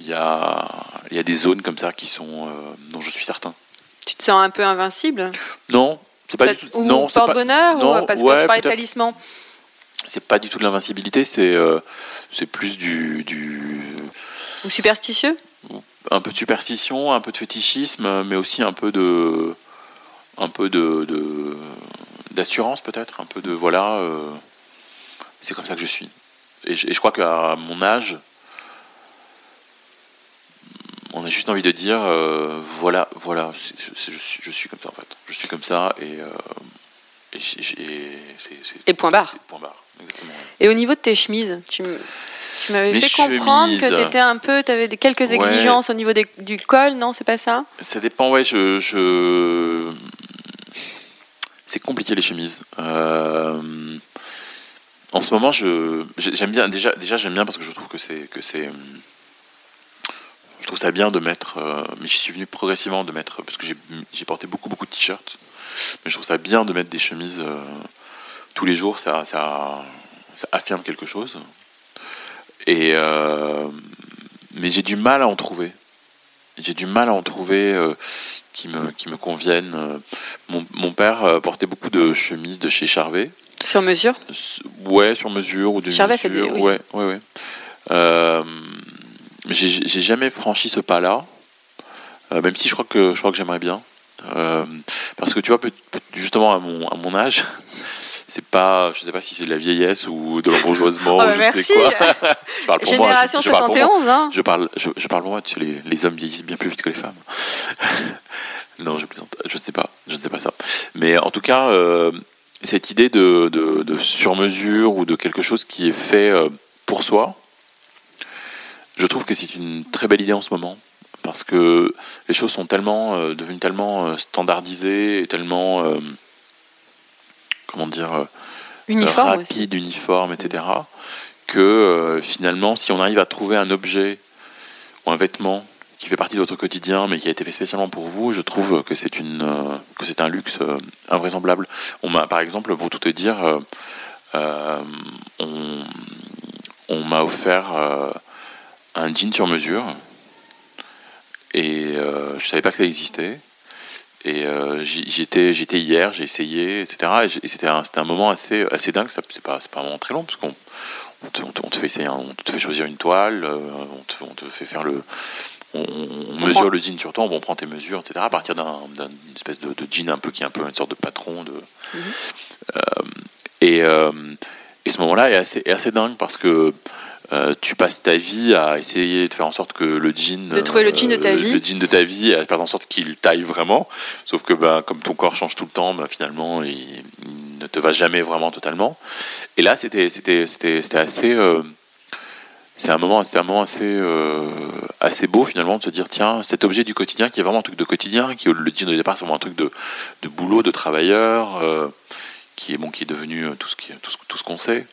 C: il y, a, il y a des zones comme ça qui sont, euh, dont je suis certain.
B: Tu te sens un peu invincible?
C: Non, c'est pas
B: Ça-
C: du tout.
B: Ou
C: non, pas,
B: porte-bonheur
C: non,
B: ou Parce que tu parlais de talisman?
C: c'est pas du tout de l'invincibilité. C'est, euh, c'est plus du, du,
B: Ou superstitieux?
C: Un peu de superstition, un peu de fétichisme, mais aussi un peu de, un peu de, d'assurance peut-être, un peu de voilà. euh, c'est comme ça que je suis. Et je, et je crois qu'à mon âge, on a juste envie de dire euh, voilà, voilà, je, je suis, je suis comme ça en fait. Je suis comme ça et, euh, et
B: point barre.
C: point barre, exactement.
B: Et au niveau de tes chemises, tu, m- tu m'avais fait comprendre que tu étais un peu, tu avais quelques
C: Ouais.
B: exigences au niveau des- du col, non C'est pas ça?
C: Ça dépend, ouais, je. je... C'est compliqué les chemises. Euh, en ce moment, je j'aime bien déjà déjà j'aime bien parce que je trouve que c'est que c'est je trouve ça bien de mettre euh, mais j'y suis venu progressivement de mettre parce que j'ai porté beaucoup beaucoup de t-shirts mais je trouve ça bien de mettre des chemises euh, tous les jours ça, ça, ça affirme quelque chose et euh, mais j'ai du mal à en trouver j'ai du mal à en trouver qui me qui me conviennent mon, mon père portait beaucoup de chemises de chez Charvet
B: sur mesure?
C: Ouais, sur mesure ou de
B: Charvet fait des. Oui.
C: Ouais, ouais, ouais. Euh, j'ai jamais franchi ce pas-là, euh, même si je crois que je crois que j'aimerais bien, euh, parce que tu vois, justement à mon à mon âge, c'est pas, je sais pas si c'est de la vieillesse ou de l'embourgeoisement,
B: oh,
C: je
B: merci.
C: sais quoi. je parle pour
B: Génération
C: moi, je, je
B: 71, hein.
C: Je parle, je, je, parle pour moi. Tu sais, les, les hommes vieillissent bien plus vite que les femmes. non, je plaisante. Je sais pas, je ne sais pas ça. Mais en tout cas, euh, cette idée de, de, de sur-mesure ou de quelque chose qui est fait euh, pour soi, je trouve que c'est une très belle idée en ce moment parce que les choses sont tellement euh, devenues tellement euh, standardisées et tellement euh, comment dire euh,
B: Uniforme
C: rapides, uniformes, etc. Que euh, finalement, si on arrive à trouver un objet ou un vêtement qui fait partie de votre quotidien, mais qui a été fait spécialement pour vous, je trouve que c'est une euh, que c'est un luxe euh, invraisemblable. On m'a, par exemple, pour tout te dire, euh, on, on m'a offert un jean sur mesure et je savais pas que ça existait. Et j'y étais, j'étais hier, j'ai essayé, etc. Et c'était un, un, moment assez, assez dingue. C'est pas, pas un moment très long parce qu'on on te, on te, on te fait essayer, on te fait choisir une toile, on te, on te fait faire le on, mesure le jean sur toi, on prend tes mesures, etc. à partir d'une un, espèce de, de, jean un peu qui est un peu une sorte de patron. De, mm -hmm. euh, et, euh, et, ce moment-là est assez, est assez dingue parce que euh, tu passes ta vie à essayer de faire en sorte que le jean,
B: de trouver le jean de ta
C: euh,
B: vie,
C: le jean de ta vie, à faire en sorte qu'il taille vraiment. Sauf que ben, comme ton corps change tout le temps, ben, finalement, il, il, ne te va jamais vraiment totalement. Et là, c'était c'était c'était assez euh, c'est un moment, c'est un moment assez, assez beau finalement de se dire tiens, cet objet du quotidien qui est vraiment un truc de quotidien, qui le jean au départ c'est vraiment un truc de, de boulot, de travailleur, qui est bon, qui est devenu tout ce qui, tout ce, tout ce qu'on sait.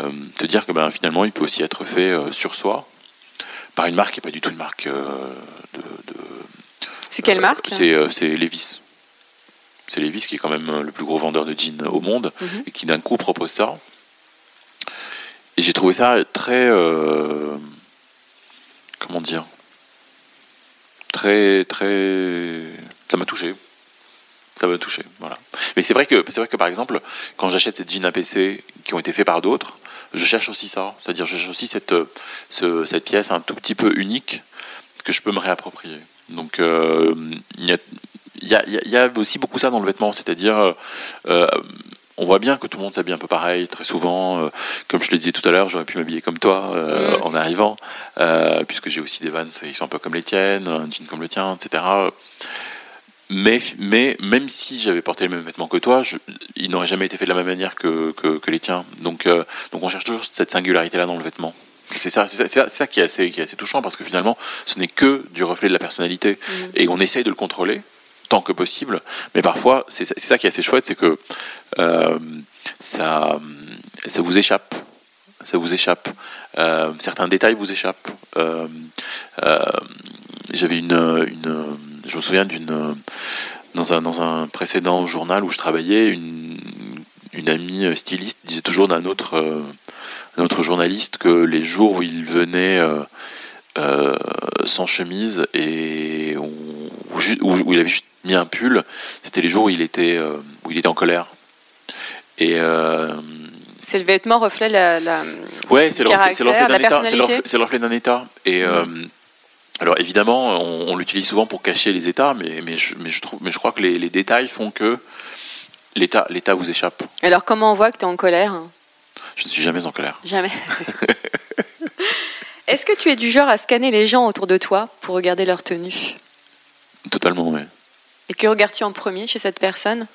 C: Euh, te dire que ben, finalement il peut aussi être fait euh, sur soi par une marque qui n'est pas du tout une marque euh, de. de
B: c'est quelle marque
C: C'est Levis. C'est Levis qui est quand même le plus gros vendeur de jeans au monde mm -hmm. et qui d'un coup propose ça. Et j'ai trouvé ça très. Euh, comment dire? Très, très. Ça m'a touché. Ça m'a touché, voilà. Mais c'est vrai que c'est vrai que par exemple, quand j'achète des jeans APC qui ont été faits par d'autres, je cherche aussi ça. C'est-à-dire, je cherche aussi cette, ce, cette pièce un tout petit peu unique que je peux me réapproprier. Donc, il euh, y, a, y, a, y, a, aussi beaucoup ça dans le vêtement. C'est-à-dire, euh, on voit bien que tout le monde s'habille un peu pareil, très souvent. Euh, comme je le disais tout à l'heure, j'aurais pu m'habiller comme toi euh, mmh. en arrivant, euh, puisque j'ai aussi des vans, ils sont un peu comme les tiennes, un jean comme le tien, etc. Mais, mais même si j'avais porté les mêmes vêtements que toi, je, ils n'auraient jamais été faits de la même manière que, que, que les tiens. Donc, euh, donc on cherche toujours cette singularité-là dans le vêtement. C'est ça, c'est ça, ça, qui, est assez, qui est assez touchant parce que finalement, ce n'est que du reflet de la personnalité mmh. et on essaye de le contrôler tant que possible. Mais parfois, c'est ça qui est assez chouette, c'est que euh, ça, ça vous échappe. Ça vous échappe. Euh, certains détails vous échappent. J'avais une, une, je me souviens d'une dans un, dans un précédent journal où je travaillais, une, une amie styliste disait toujours d'un autre, un autre journaliste que les jours où il venait euh, sans chemise et où, où, où, il avait juste mis un pull, c'était les jours où il était, euh, où il était en colère. Et euh,
B: c'est le vêtement reflet la, la
C: ouais, c'est le reflet, d'un état. C'est le, reflet, le reflet d'un état. Et mmh. Alors évidemment, on, on l'utilise souvent pour cacher les états, mais, mais, je, mais, je, trouve, mais je crois que les, les détails font que l'état, l'état vous échappe.
B: Alors comment on voit que tu es en colère?
C: Je ne suis jamais en colère.
B: Jamais. Est-ce que tu es du genre à scanner les gens autour de toi pour regarder leur tenue?
C: Totalement, oui.
B: Et que regardes-tu en premier chez cette personne?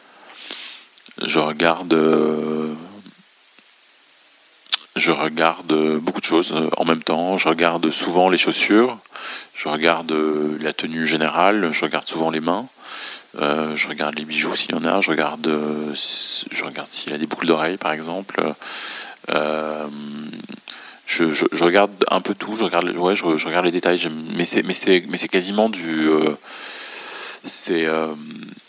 C: Je regarde. Euh, je regarde beaucoup de choses en même temps. Je regarde souvent les chaussures, je regarde la tenue générale, je regarde souvent les mains, euh, je regarde les bijoux s'il y en a, je regarde, je regarde s'il a des boucles d'oreilles par exemple. Euh, je, regarde un peu tout, je regarde, ouais, je, regarde les détails, mais c'est, quasiment du, euh, c'est, euh,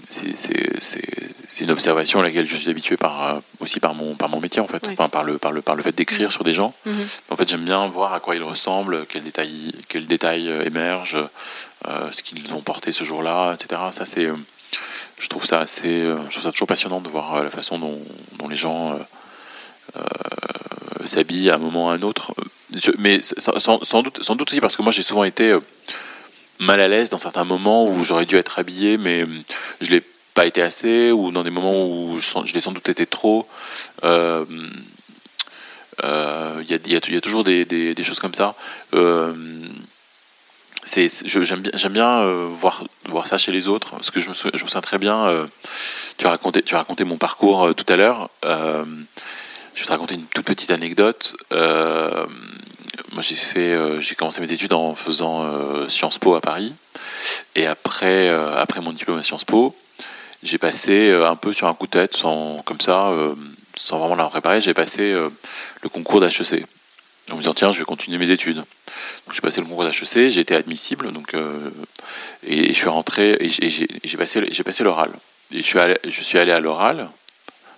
C: c'est, c'est, une observation à laquelle je suis habitué par, euh, aussi par mon, par mon métier en fait,
B: Oui.
C: enfin par le, par le, par le fait d'écrire sur des gens.
B: Mhm.
C: En fait, j'aime bien voir à quoi ils ressemblent, quels détails, quels détails euh, émergent, euh, ce qu'ils ont porté ce jour-là, etc. Ça, c'est, je trouve ça assez, je trouve ça toujours passionnant de voir la façon dont, dont les gens euh, s'habillent à un moment ou à un autre. Mais sans, doute, sans doute aussi parce que moi, j'ai souvent été mal à l'aise dans certains moments où j'aurais dû être habillé, mais euh, je l'ai pas été assez, ou dans des moments où je, l'ai sans doute été trop. Euh, euh, Il y, a, il y a- toujours des, choses comme ça. Euh, je- j'aime bien, euh, voir, voir ça chez les autres, parce que je me, souviens très bien. euh, tu raconté, tu raconté mon parcours euh, tout à l'heure. Euh, je vais te raconter une toute petite anecdote. Moi, j'ai fait, euh, j'ai commencé mes études en faisant euh, Sciences Po à Paris, et après, euh, après mon diplôme à Sciences Po, j'ai passé un peu sur un coup de tête, sans, comme ça, sans vraiment la préparer. J'ai passé le concours d'HEC. En me disant tiens, je vais continuer mes études. Donc j'ai passé le concours d'HEC, j'ai été admissible, donc et, je suis rentré et j'ai- j'ai passé j'ai passé l'oral. Et je suis allé je suis allé à l'oral,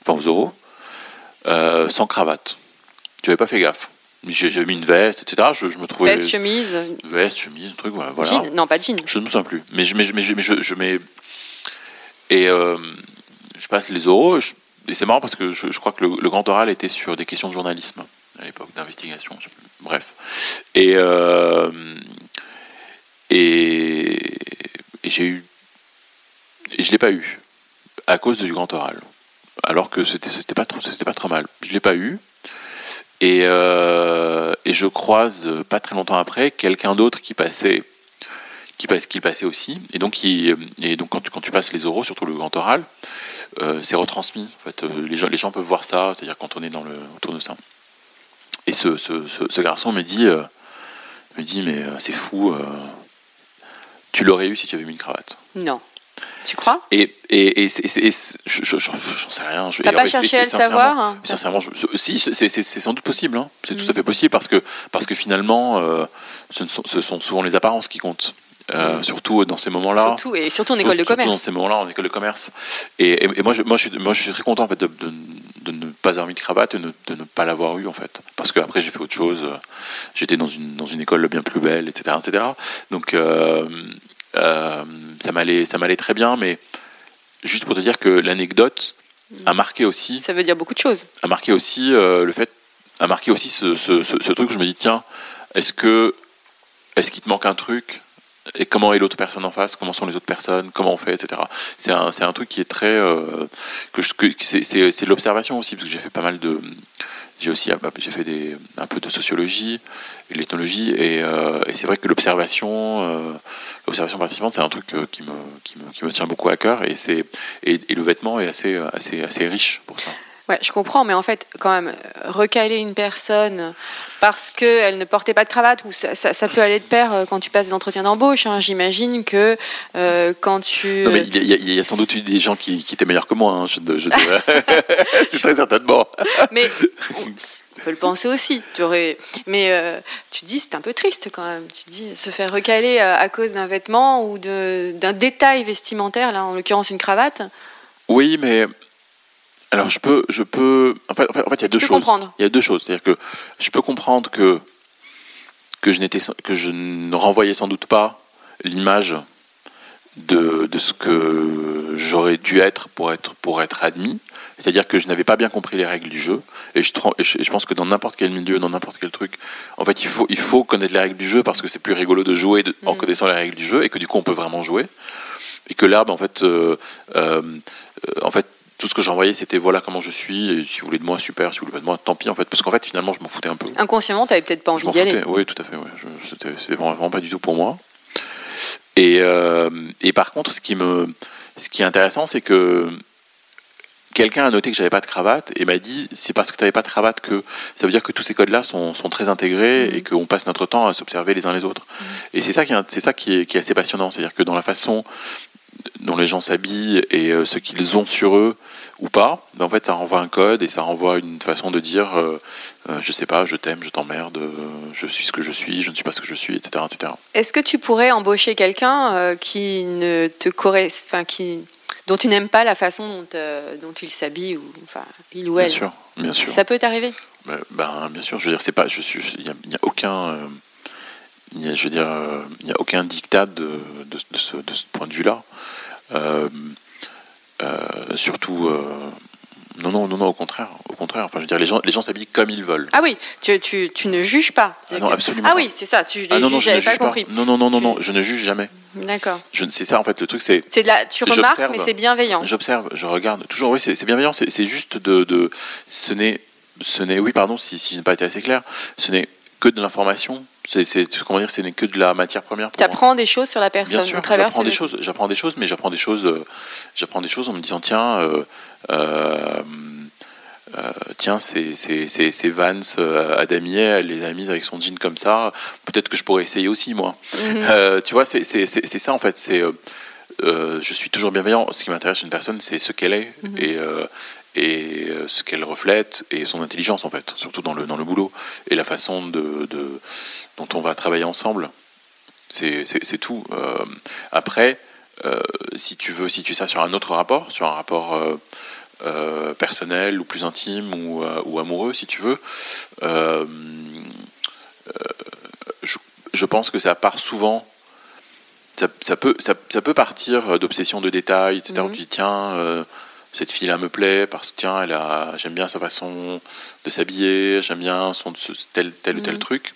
C: enfin aux oraux, sans cravate. Je n'avais pas fait gaffe. J'ai- J'avais mis une veste, etc. Je, je me trouvais
B: Veste, chemise,
C: veste, chemise, truc, voilà.
B: jean. Non, pas jean.
C: Je ne me souviens plus. Mais je, mais je, mais je, mais je- je mets. Et euh, je passe les oraux. et c'est marrant parce que je, je crois que le, le grand oral était sur des questions de journalisme à l'époque, d'investigation. Bref. Et, euh, et, et j'ai eu. Et je ne l'ai pas eu à cause du grand oral. Alors que c'était pas, trop- pas trop mal. Je ne l'ai pas eu. Et, euh, et je croise euh, pas très longtemps après quelqu'un d'autre qui passait qui passe qui passait aussi. Et donc qui et donc quand tu, quand tu passes les oraux surtout le grand oral euh, c'est retransmis en fait. Les gens les gens peuvent voir ça c'est-à-dire quand on est dans le autour de ça. Et ce, ce, ce, garçon me dit me dit mais c'est fou tu l'aurais eu si tu avais mis une cravate.
B: Non. Tu crois?
C: Et, et, et, j'en sais rien.
B: T'as pas cherché à le savoir hein
C: Sincèrement, je- si, c'est- sans doute possible. hein. C'est tout
B: Mm.
C: à fait possible parce que, parce que finalement, euh, ce, sont, ce sont souvent les apparences qui comptent. Euh,
B: Mm.
C: Surtout dans ces moments-là.
B: Surtout, et surtout en école de
C: Surtout dans
B: commerce.
C: ces moments-là, en école de commerce. Et, et- et moi, je, moi, je suis, moi, je suis très content en fait, de, de- de ne pas avoir mis de cravate et de, de ne pas l'avoir eu en fait. Parce qu'après, j'ai fait autre chose. J'étais dans une, dans une école bien plus belle, etc. etc. Donc, euh, euh, ça m'allait ça m'allait très bien. Mais juste pour te dire que l'anecdote a marqué aussi
B: Ça veut dire beaucoup de choses.
C: a marqué aussi euh, le fait a marqué aussi ce, ce- ce- ce truc où je me dis tiens est-ce que est-ce qu'il te manque un truc et comment est l'autre personne en face comment sont les autres personnes comment on fait etc c'est un, c'est un truc qui est très euh, que, je- que c'est, c'est, c'est de l'observation aussi parce que j'ai fait pas mal de j'ai aussi j'ai fait des, un peu de sociologie et de l'ethnologie et, euh, et c'est vrai que l'observation euh, l'observation participante c'est un truc euh, qui me, qui, me, qui me tient beaucoup à cœur et c'est et le vêtement est assez assez assez riche pour ça
B: Ouais, je comprends, mais en fait, quand même, euh, recaler une personne parce qu'elle ne portait pas de cravate, ou ça, ça- ça peut aller de pair euh, quand tu passes des entretiens d'embauche. hein. J'imagine que euh, quand tu.
C: Non, mais il, y a, il y a sans doute eu des gens qui, qui étaient meilleurs que moi, hein, je, je dirais. c'est très certainement.
B: Mais on peut le penser aussi. Tu aurais... Mais euh, tu dis, c'est un peu triste quand même. Tu dis, se faire recaler à, à cause d'un vêtement ou d'un détail vestimentaire, là, en l'occurrence une cravate.
C: Oui, mais alors je peux, je peux. En fait, en il y a deux choses.
B: comprendre.
C: Il y a deux choses, c'est-à-dire que je peux comprendre que que je n'étais, que je ne renvoyais sans doute pas l'image de, de ce que j'aurais dû être pour être pour être admis. C'est-à-dire que je n'avais pas bien compris les règles du jeu. Et je, et je, pense que dans n'importe quel milieu, dans n'importe quel truc, en fait, il faut, il faut connaître les règles du jeu parce que c'est plus rigolo de jouer de- en
B: Mm.
C: connaissant les règles du jeu et que du coup, on peut vraiment jouer. Et que ben, en fait, euh, euh, en fait, tout ce que j'envoyais, c'était voilà comment je suis. Et si vous voulez de moi, super. Si vous voulez pas de moi, tant pis. En fait, parce qu'en fait, finalement, je m'en foutais un peu.
B: Inconsciemment, tu n'avais peut-être pas envie d'y aller.
C: Oui, tout à fait. ouais. C'était c'était vraiment, pas du tout pour moi. Et, euh, et par contre, ce qui, me, ce qui est intéressant, c'est que quelqu'un a noté que j'avais pas de cravate et m'a dit c'est parce que tu n'avais pas de cravate que ça veut dire que tous ces codes-là sont, sont très intégrés
B: Mhm.
C: et qu'on passe notre temps à s'observer les uns les autres. Et c'est ça qui est, c'est ça qui est, qui est assez passionnant, c'est-à-dire que dans la façon dont les gens s'habillent et euh, ce qu'ils ont sur eux ou pas, ben en fait ça renvoie un code et ça renvoie une façon de dire euh, euh, je sais pas, je t'aime, je t'emmerde, euh, je suis ce que je suis, je ne suis pas ce que je suis, etc. etc.
B: Est-ce que tu pourrais embaucher quelqu'un qui ne te correspond, enfin qui dont tu n'aimes pas la façon dont, dont il s'habille ou enfin il ou elle?
C: Bien sûr, bien sûr.
B: Ça peut t'arriver?
C: Ben, ben, bien sûr, je veux dire, c'est pas, je suis, il n'y a, aucun, il a, je veux dire, il n'y a aucun dictat de, de, de ce, de ce point de vue-là. Euh, euh, surtout, euh, non, non, non, non, au contraire, au contraire. Enfin, je veux dire, les gens, les gens s'habillent comme ils veulent.
B: Ah oui, tu, tu, tu ne juges pas.
C: Ah non,
B: que-
C: absolument
B: Ah oui, c'est ça. Tu
C: Ah non, non, je ne
B: pas
C: juge pas.
B: compris.
C: Non, non, non, non,
B: Tu-
C: non, je ne juge jamais.
B: D'accord.
C: C'est ça en fait le truc, c'est
B: C'est de la, tu remarques, mais c'est bienveillant.
C: J'observe, je regarde. Toujours, oui, c'est bienveillant. C'est c'est juste de, de- ce n'est, ce n'est, oui, pardon, si, si je n'ai pas été assez clair, ce n'est que de l'information. C'est, c'est- comment dire, ce n'est que de la matière première.
B: Tu
C: moi.
B: apprends des choses sur la personne
C: Bien sûr, j'apprends
B: de
C: des choses. J'apprends des choses, mais j'apprends des choses. euh, j'apprends des choses en me disant tiens, euh, euh, euh, tiens, c'est c'est c'est c'est Vance euh, Adamier, elle les a mises avec son jean comme ça. Peut-être que je pourrais essayer aussi moi.
B: Mhm.
C: Tu vois, c'est c'est c'est c'est ça en fait. C'est je suis toujours bienveillant. Ce qui m'intéresse une personne, c'est ce qu'elle est
B: Mhm.
C: et et ce qu'elle reflète et son intelligence en fait, surtout dans le dans le boulot et la façon de, de dont on va travailler ensemble. C'est tout. Euh, après, euh, si tu veux situer ça sur un autre rapport, sur un rapport euh, personnel ou plus intime ou, ou amoureux, si tu veux, je, je pense que ça part souvent. Ça, ça peut, ça, ça peut partir d'obsession de détails, etc.
B: Mhm.
C: Tu dis, tiens, cette fille-là me plaît parce que tiens, elle a, j'aime bien sa façon de s'habiller, j'aime bien son tel, tel ou tel
B: Mhm.
C: truc.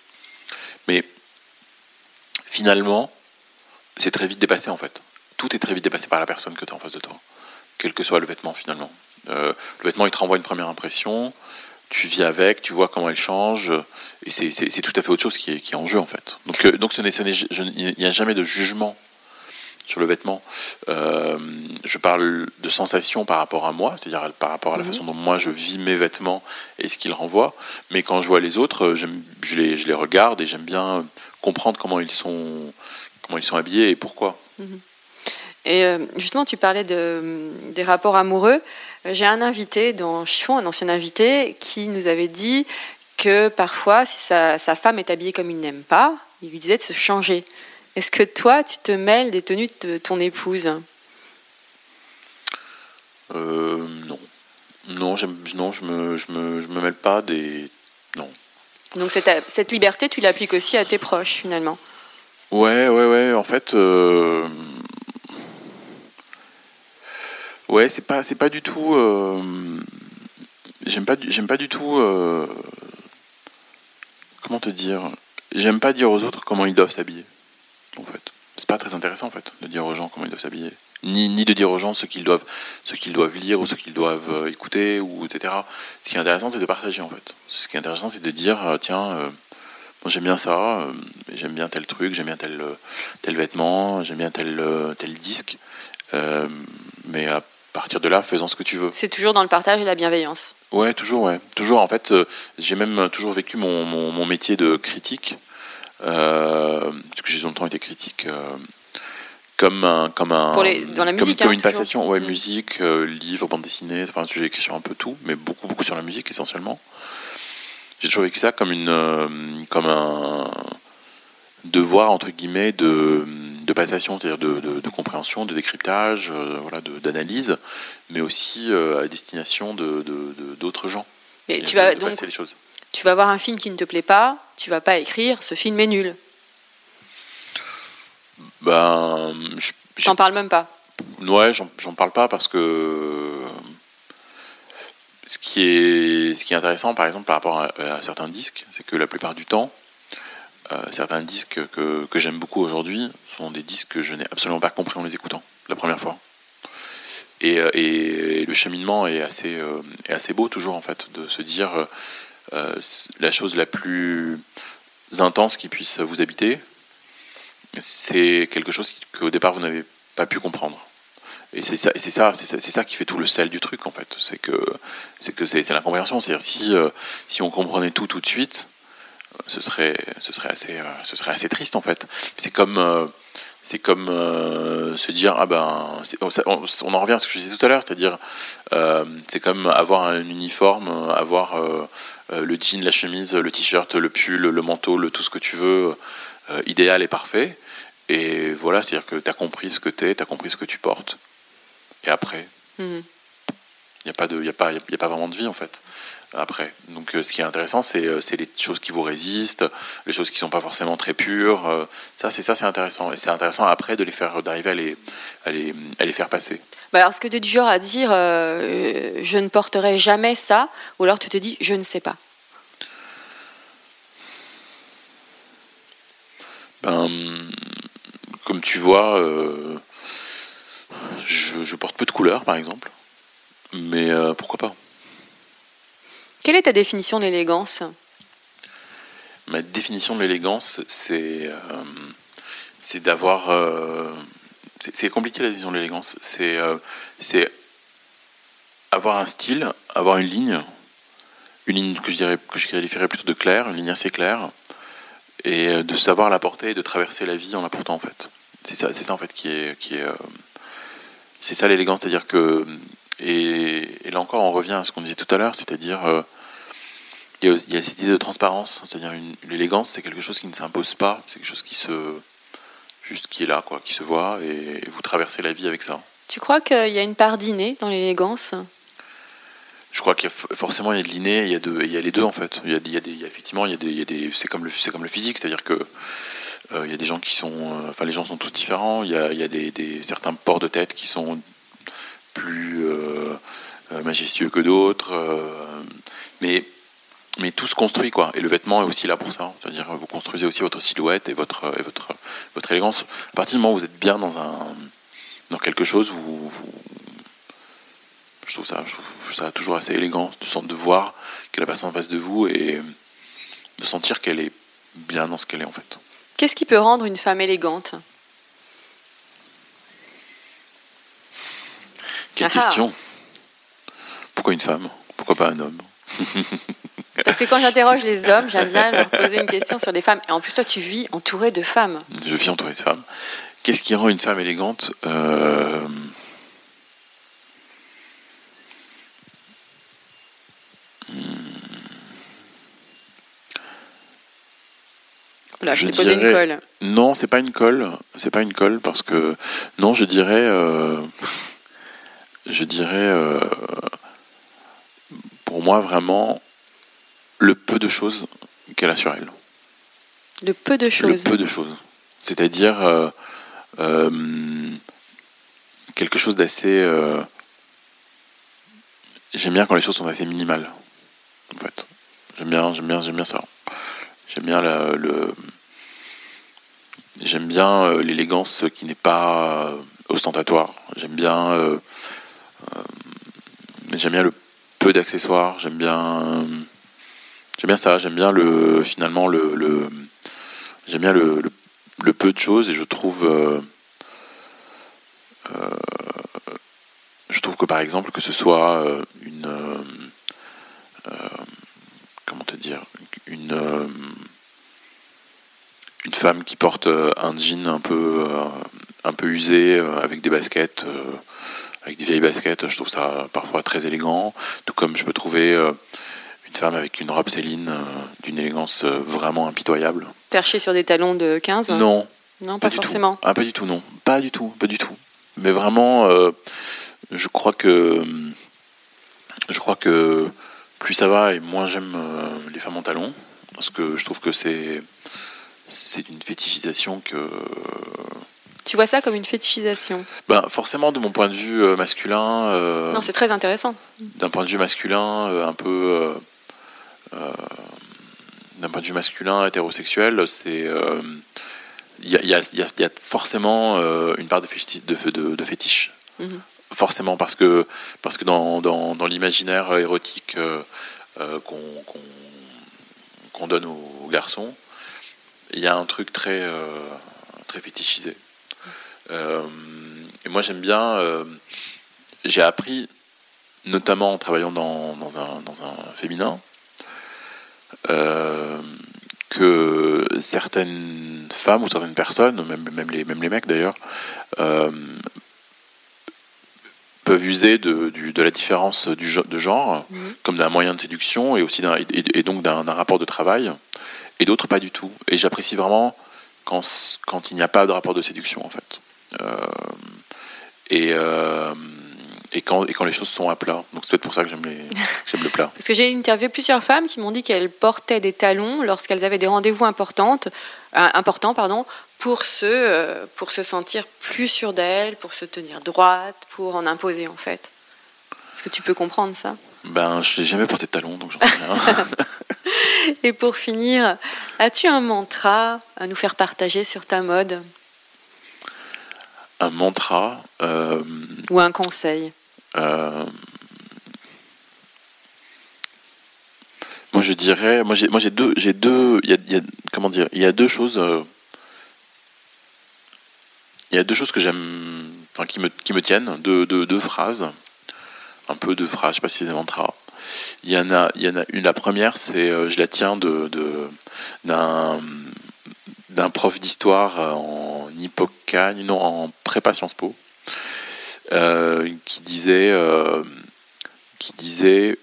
C: Mais finalement, c'est très vite dépassé en fait. Tout est très vite dépassé par la personne que tu as en face de toi, quel que soit le vêtement finalement. Euh, le vêtement, il te renvoie une première impression, tu vis avec, tu vois comment elle change, et c'est- tout à fait autre chose qui est, en jeu en fait. Donc, euh, il n'y a jamais de jugement sur le vêtement. Euh, je parle de sensation par rapport à moi, c'est-à-dire par rapport à la
B: Mhm.
C: façon dont moi je vis mes vêtements et ce qu'ils renvoient. Mais quand je vois les autres, euh, je les, je les regarde et j'aime bien comprendre comment ils sont, comment ils sont habillés et pourquoi.
B: Et euh, justement, tu parlais de, des rapports amoureux. J'ai un invité dans Chiffon, un ancien invité, qui nous avait dit que parfois, si sa, sa femme est habillée comme il n'aime pas, il lui disait de se changer. Est-ce que toi, tu te mêles des tenues de ton épouse
C: Euh, non. Non, je me, je, me, je me mêle pas des. Non.
B: Donc cette, cette liberté, tu l'appliques aussi à tes proches, finalement.
C: Ouais, ouais, ouais. En fait, euh, ouais, c'est pas, c'est pas du tout. euh, J'aime pas, du- j'aime pas du tout. euh, Comment te dire? J'aime pas dire aux autres comment ils doivent s'habiller. En fait, c'est pas très intéressant en fait de dire aux gens comment ils doivent s'habiller, ni, ni de dire aux gens ce qu'ils doivent, ce qu'ils doivent lire ou ce qu'ils doivent euh, écouter ou etc. Ce qui est intéressant, c'est de partager en fait. Ce qui est intéressant, c'est de dire euh, tiens. euh, j'aime bien ça, euh, j'aime bien tel truc, j'aime bien tel, tel vêtement, j'aime bien tel, tel disque. Euh, mais à partir de là, faisons ce que tu veux.
B: C'est toujours dans le partage et la bienveillance.
C: Ouais, toujours, ouais. Toujours, en fait, j'ai même toujours vécu mon, mon, mon métier de critique, parce que j'ai longtemps été critique, euh, comme un. Comme un
B: Pour les- dans la musique,
C: Comme,
B: hein,
C: une
B: toujours.
C: passation, ouais,
B: Mm.
C: musique, euh, livre, bande dessinée, enfin, j'ai écrit sur un peu tout, mais beaucoup, beaucoup sur la musique essentiellement. J'ai toujours vécu ça comme, une, euh, comme un devoir, entre guillemets, de, de passation, c'est-à-dire de, de- de compréhension, de décryptage, euh, voilà, d'analyse, mais aussi euh, à destination de- d'autres gens.
B: Et tu vas donc,
C: les choses.
B: Tu vas voir un film qui ne te plaît pas, tu vas pas écrire ce film est nul.
C: Ben, je- je-
B: T'en parles même pas.
C: ouais, j'en j'en parle pas parce que ce qui est, ce qui est intéressant, par exemple, par rapport à, à certains disques, c'est que la plupart du temps, euh, certains disques que, que j'aime beaucoup aujourd'hui sont des disques que je n'ai absolument pas compris en les écoutant la première fois. Et, euh, et le cheminement est assez, euh, est assez beau toujours en fait, de se dire la chose la plus intense qui puisse vous habiter, c'est quelque chose qu'au départ vous n'avez pas pu comprendre. Et c'est ça, ça, ça, ça qui fait tout le sel du truc en fait. C'est que c'est que c'est l'incompréhension. C'est-à-dire si euh, si on comprenait tout tout de suite, euh, ce serait ce serait assez euh, ce serait assez triste en fait. C'est comme euh, c'est comme euh, se dire ah ben on, on, en revient à ce que je disais tout à l'heure c'est-à-dire euh, c'est comme avoir un uniforme avoir euh, le jean la chemise le t-shirt le pull le manteau le tout ce que tu veux idéal et parfait et voilà c'est-à-dire que tu as compris ce que tu es tu as compris ce que tu portes et après il mmh. n'y a pas de a pas il y a pas vraiment de vie en fait après. Donc euh, ce qui est intéressant, euh, c'est les choses qui vous résistent, les choses qui sont pas forcément très pures. Euh, ça, c'est ça, c'est intéressant. Et c'est intéressant après de les faire, d'arriver à les, à les, à les faire passer.
B: Bah alors, ce que tu es du genre à dire, je ne porterai jamais ça, ou alors tu te dis, je ne sais pas.
C: Ben, comme tu vois, je, je, porte peu de couleurs, par exemple. Mais pourquoi pas
B: quelle est ta définition de l'élégance?
C: Ma définition de l'élégance, c'est euh, c'est d'avoir. Euh, c'est compliqué la définition de l'élégance. C'est euh, avoir un style, avoir une ligne, une ligne que je dirais que je qualifierais plutôt de claire, une ligne assez claire, et de savoir la porter et de traverser la vie en la portant en fait. C'est ça, en fait qui est qui est c'est ça l'élégance, c'est-à-dire que et, là encore, on revient à ce qu'on disait tout à l'heure, c'est-à-dire euh, il, y, a cette idée de transparence, c'est-à-dire l'élégance, c'est quelque chose qui ne s'impose pas, c'est quelque chose qui se juste qui est là, quoi, qui se voit, et, vous traversez la vie avec ça.
B: Tu crois qu'il y a une part d'inné dans l'élégance
C: je crois qu'il y a forcément il y a de l'inné, il y a il y a les deux en fait. Il y a, il y a des, effectivement il y a des, il y a des c'est comme le c'est comme le physique, c'est-à-dire que euh, il y a des gens qui sont, euh, enfin les gens sont tous différents. Il y a, il y a des, des, certains ports de tête qui sont plus euh, euh, majestueux que d'autres. Euh, mais mais tout se construit quoi. Et le vêtement est aussi là pour ça. C'est-à-dire vous construisez aussi votre silhouette et votre et votre votre élégance. À partir du moment où vous êtes bien dans un dans quelque chose vous, je trouve ça je trouve ça toujours assez élégant de de voir que la personne en face de vous et de sentir qu'elle est bien dans ce qu'elle est en fait.
B: Qu'est-ce qui peut rendre une femme élégante?
C: Quelle ah. question. Pourquoi une femme? Pourquoi pas un homme?
B: Parce que quand j'interroge les hommes, j'aime bien leur poser une question sur les femmes. Et en plus, toi, tu vis entouré de femmes.
C: Je vis entouré de femmes. Qu'est-ce qui rend une femme élégante euh...
B: Là, je, t'ai posé une colle.
C: Non, c'est pas une colle. C'est pas une colle parce que non, je dirais. Euh je dirais, euh, pour moi, vraiment, le peu de choses qu'elle a sur elle.
B: Le peu de choses
C: Le peu de choses. C'est-à-dire euh, euh, quelque chose d'assez... j'aime bien quand les choses sont assez minimales, en fait. J'aime bien, j'aime bien, j'aime bien ça. J'aime bien le... J'aime bien l'élégance qui n'est pas ostentatoire. J'aime bien euh, j'aime bien le peu d'accessoires, j'aime bien, j'aime bien ça, j'aime bien le finalement le, j'aime bien le, peu de choses et je trouve euh, euh, je trouve que par exemple que ce soit une comment te dire une une femme qui porte un jean un peu un peu usé avec des baskets avec des vieilles baskets, je trouve ça parfois très élégant, tout comme je peux trouver euh, une femme avec une robe Céline euh, d'une élégance euh, vraiment impitoyable.
B: Perchée sur des talons de 15
C: Non.
B: Non, pas, forcément.
C: Ah, pas du tout, non. Pas du tout, pas du tout. Mais vraiment, je crois que je crois que plus ça va et moins j'aime les femmes en talons parce que je trouve que c'est c'est une fétichisation que
B: tu vois ça comme une fétichisation?
C: Ben, Forcément, de mon point de vue euh, masculin. Euh,
B: non, c'est très intéressant.
C: D'un point de vue masculin, euh, un peu. D'un point de vue masculin, hétérosexuel, c'est. Il y, y, y, a forcément une part de, fétiche. De, de, fétiche. Mhm. Forcément, parce que, parce que dans, dans, dans l'imaginaire érotique qu'on donne aux, garçons, il y a un truc très, très fétichisé. Euh, et moi, j'aime bien. Euh, j'ai appris, notamment en travaillant dans, dans, un, dans un, féminin, euh, que certaines femmes ou certaines personnes, même, même, les, même les mecs d'ailleurs, euh, peuvent user de, du- de la différence du, de genre comme d'un moyen de séduction et aussi d'un- et, et donc d'un rapport de travail, et d'autres pas du tout. Et j'apprécie vraiment quand, il n'y a pas de rapport de séduction en fait. Euh, et, et, quand, et quand les choses sont à plat. Donc c'est peut-être pour ça que j'aime les- j'aime le plat.
B: Parce que j'ai interviewé plusieurs femmes qui m'ont dit qu'elles portaient des talons lorsqu'elles avaient des rendez-vous importantes, euh, importants pardon, pour, se, euh, pour se sentir plus sûres d'elles, pour se tenir droite, pour en imposer en fait. Est-ce que tu peux comprendre ça?
C: Ben, je n'ai jamais porté de talons, donc j'en sais rien.
B: Et pour finir, as-tu un mantra à nous faire partager sur ta mode?
C: Un mantra. euh,
B: ou un conseil?
C: Euh, moi, je dirais, moi j'ai, moi j'ai deux, j'ai deux, y a, y a- comment dire, il y a deux choses. euh, il y a deux choses que j'aime, enfin qui me, qui me tiennent, deux, deux, deux phrases, un peu deux phrases, je sais pas si c'est des mantras. Il y en a, il y en a une. La première, c'est, euh, je la tiens de, d'un, d'un prof d'histoire en Hippocagne, non, en prépa Sciences Po, qui disait, euh, qui disait,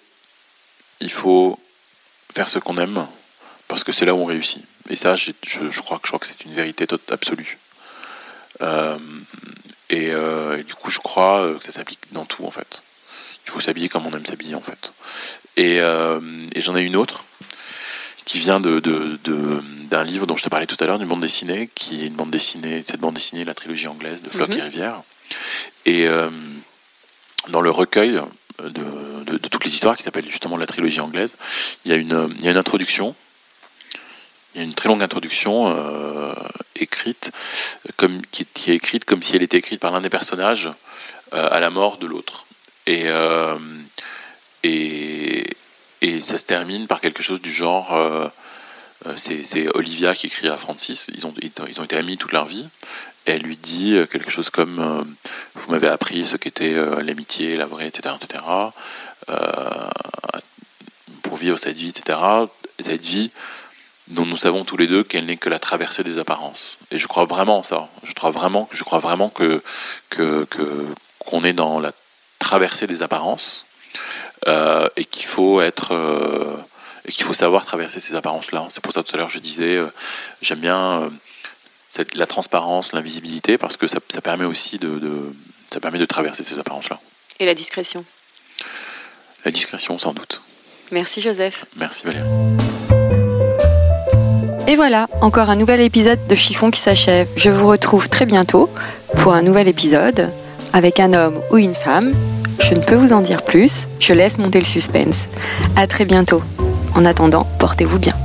C: il faut faire ce qu'on aime parce que c'est là où on réussit. Et ça, je, je crois que je crois que c'est une vérité tot- absolue. Euh, et, euh, et du coup, je crois euh, que ça s'applique dans tout en fait. Il faut s'habiller comme on aime s'habiller en fait. Et, euh, et j'en ai une autre qui vient de, d'un livre dont je te parlais tout à l'heure, d'une bande dessinée, qui est une bande dessinée, cette bande dessinée, la trilogie anglaise de Flock
B: Mhm.
C: et Rivière. Et euh, dans le recueil de, toutes les histoires qui s'appelle justement la trilogie anglaise, il y a une, introduction. Il y a une très longue introduction euh, écrite, qui, est écrite comme si elle était écrite par l'un des personnages euh, à la mort de l'autre. Et, ça se termine par quelque chose du genre c'est, Olivia qui écrit à Francis, ils ont, été amis toute leur vie, elle lui dit euh, quelque chose comme euh, Vous m'avez appris ce qu'était euh, l'amitié, la vraie, etc. etc. pour vivre cette vie, etc. Cette vie dont nous savons tous les deux qu'elle n'est que la traversée des apparences. Et je crois vraiment en ça. Je crois vraiment, je crois vraiment que, que, qu'on est dans la traversée des apparences et qu'il faut être et qu'il faut savoir traverser ces apparences-là. C'est pour ça tout à l'heure je disais j'aime bien cette- la transparence, l'invisibilité parce que ça, ça permet aussi de, de- ça permet de traverser ces apparences-là.
B: et la discrétion
C: La discrétion sans doute.
B: Merci Joseph.
C: Merci Valérie.
B: Et voilà, encore un nouvel épisode de Chiffon qui s'achève. Je vous retrouve très bientôt pour un nouvel épisode avec un homme ou une femme. Je ne peux vous en dire plus, je laisse monter le suspense. À très bientôt. En attendant, portez-vous bien.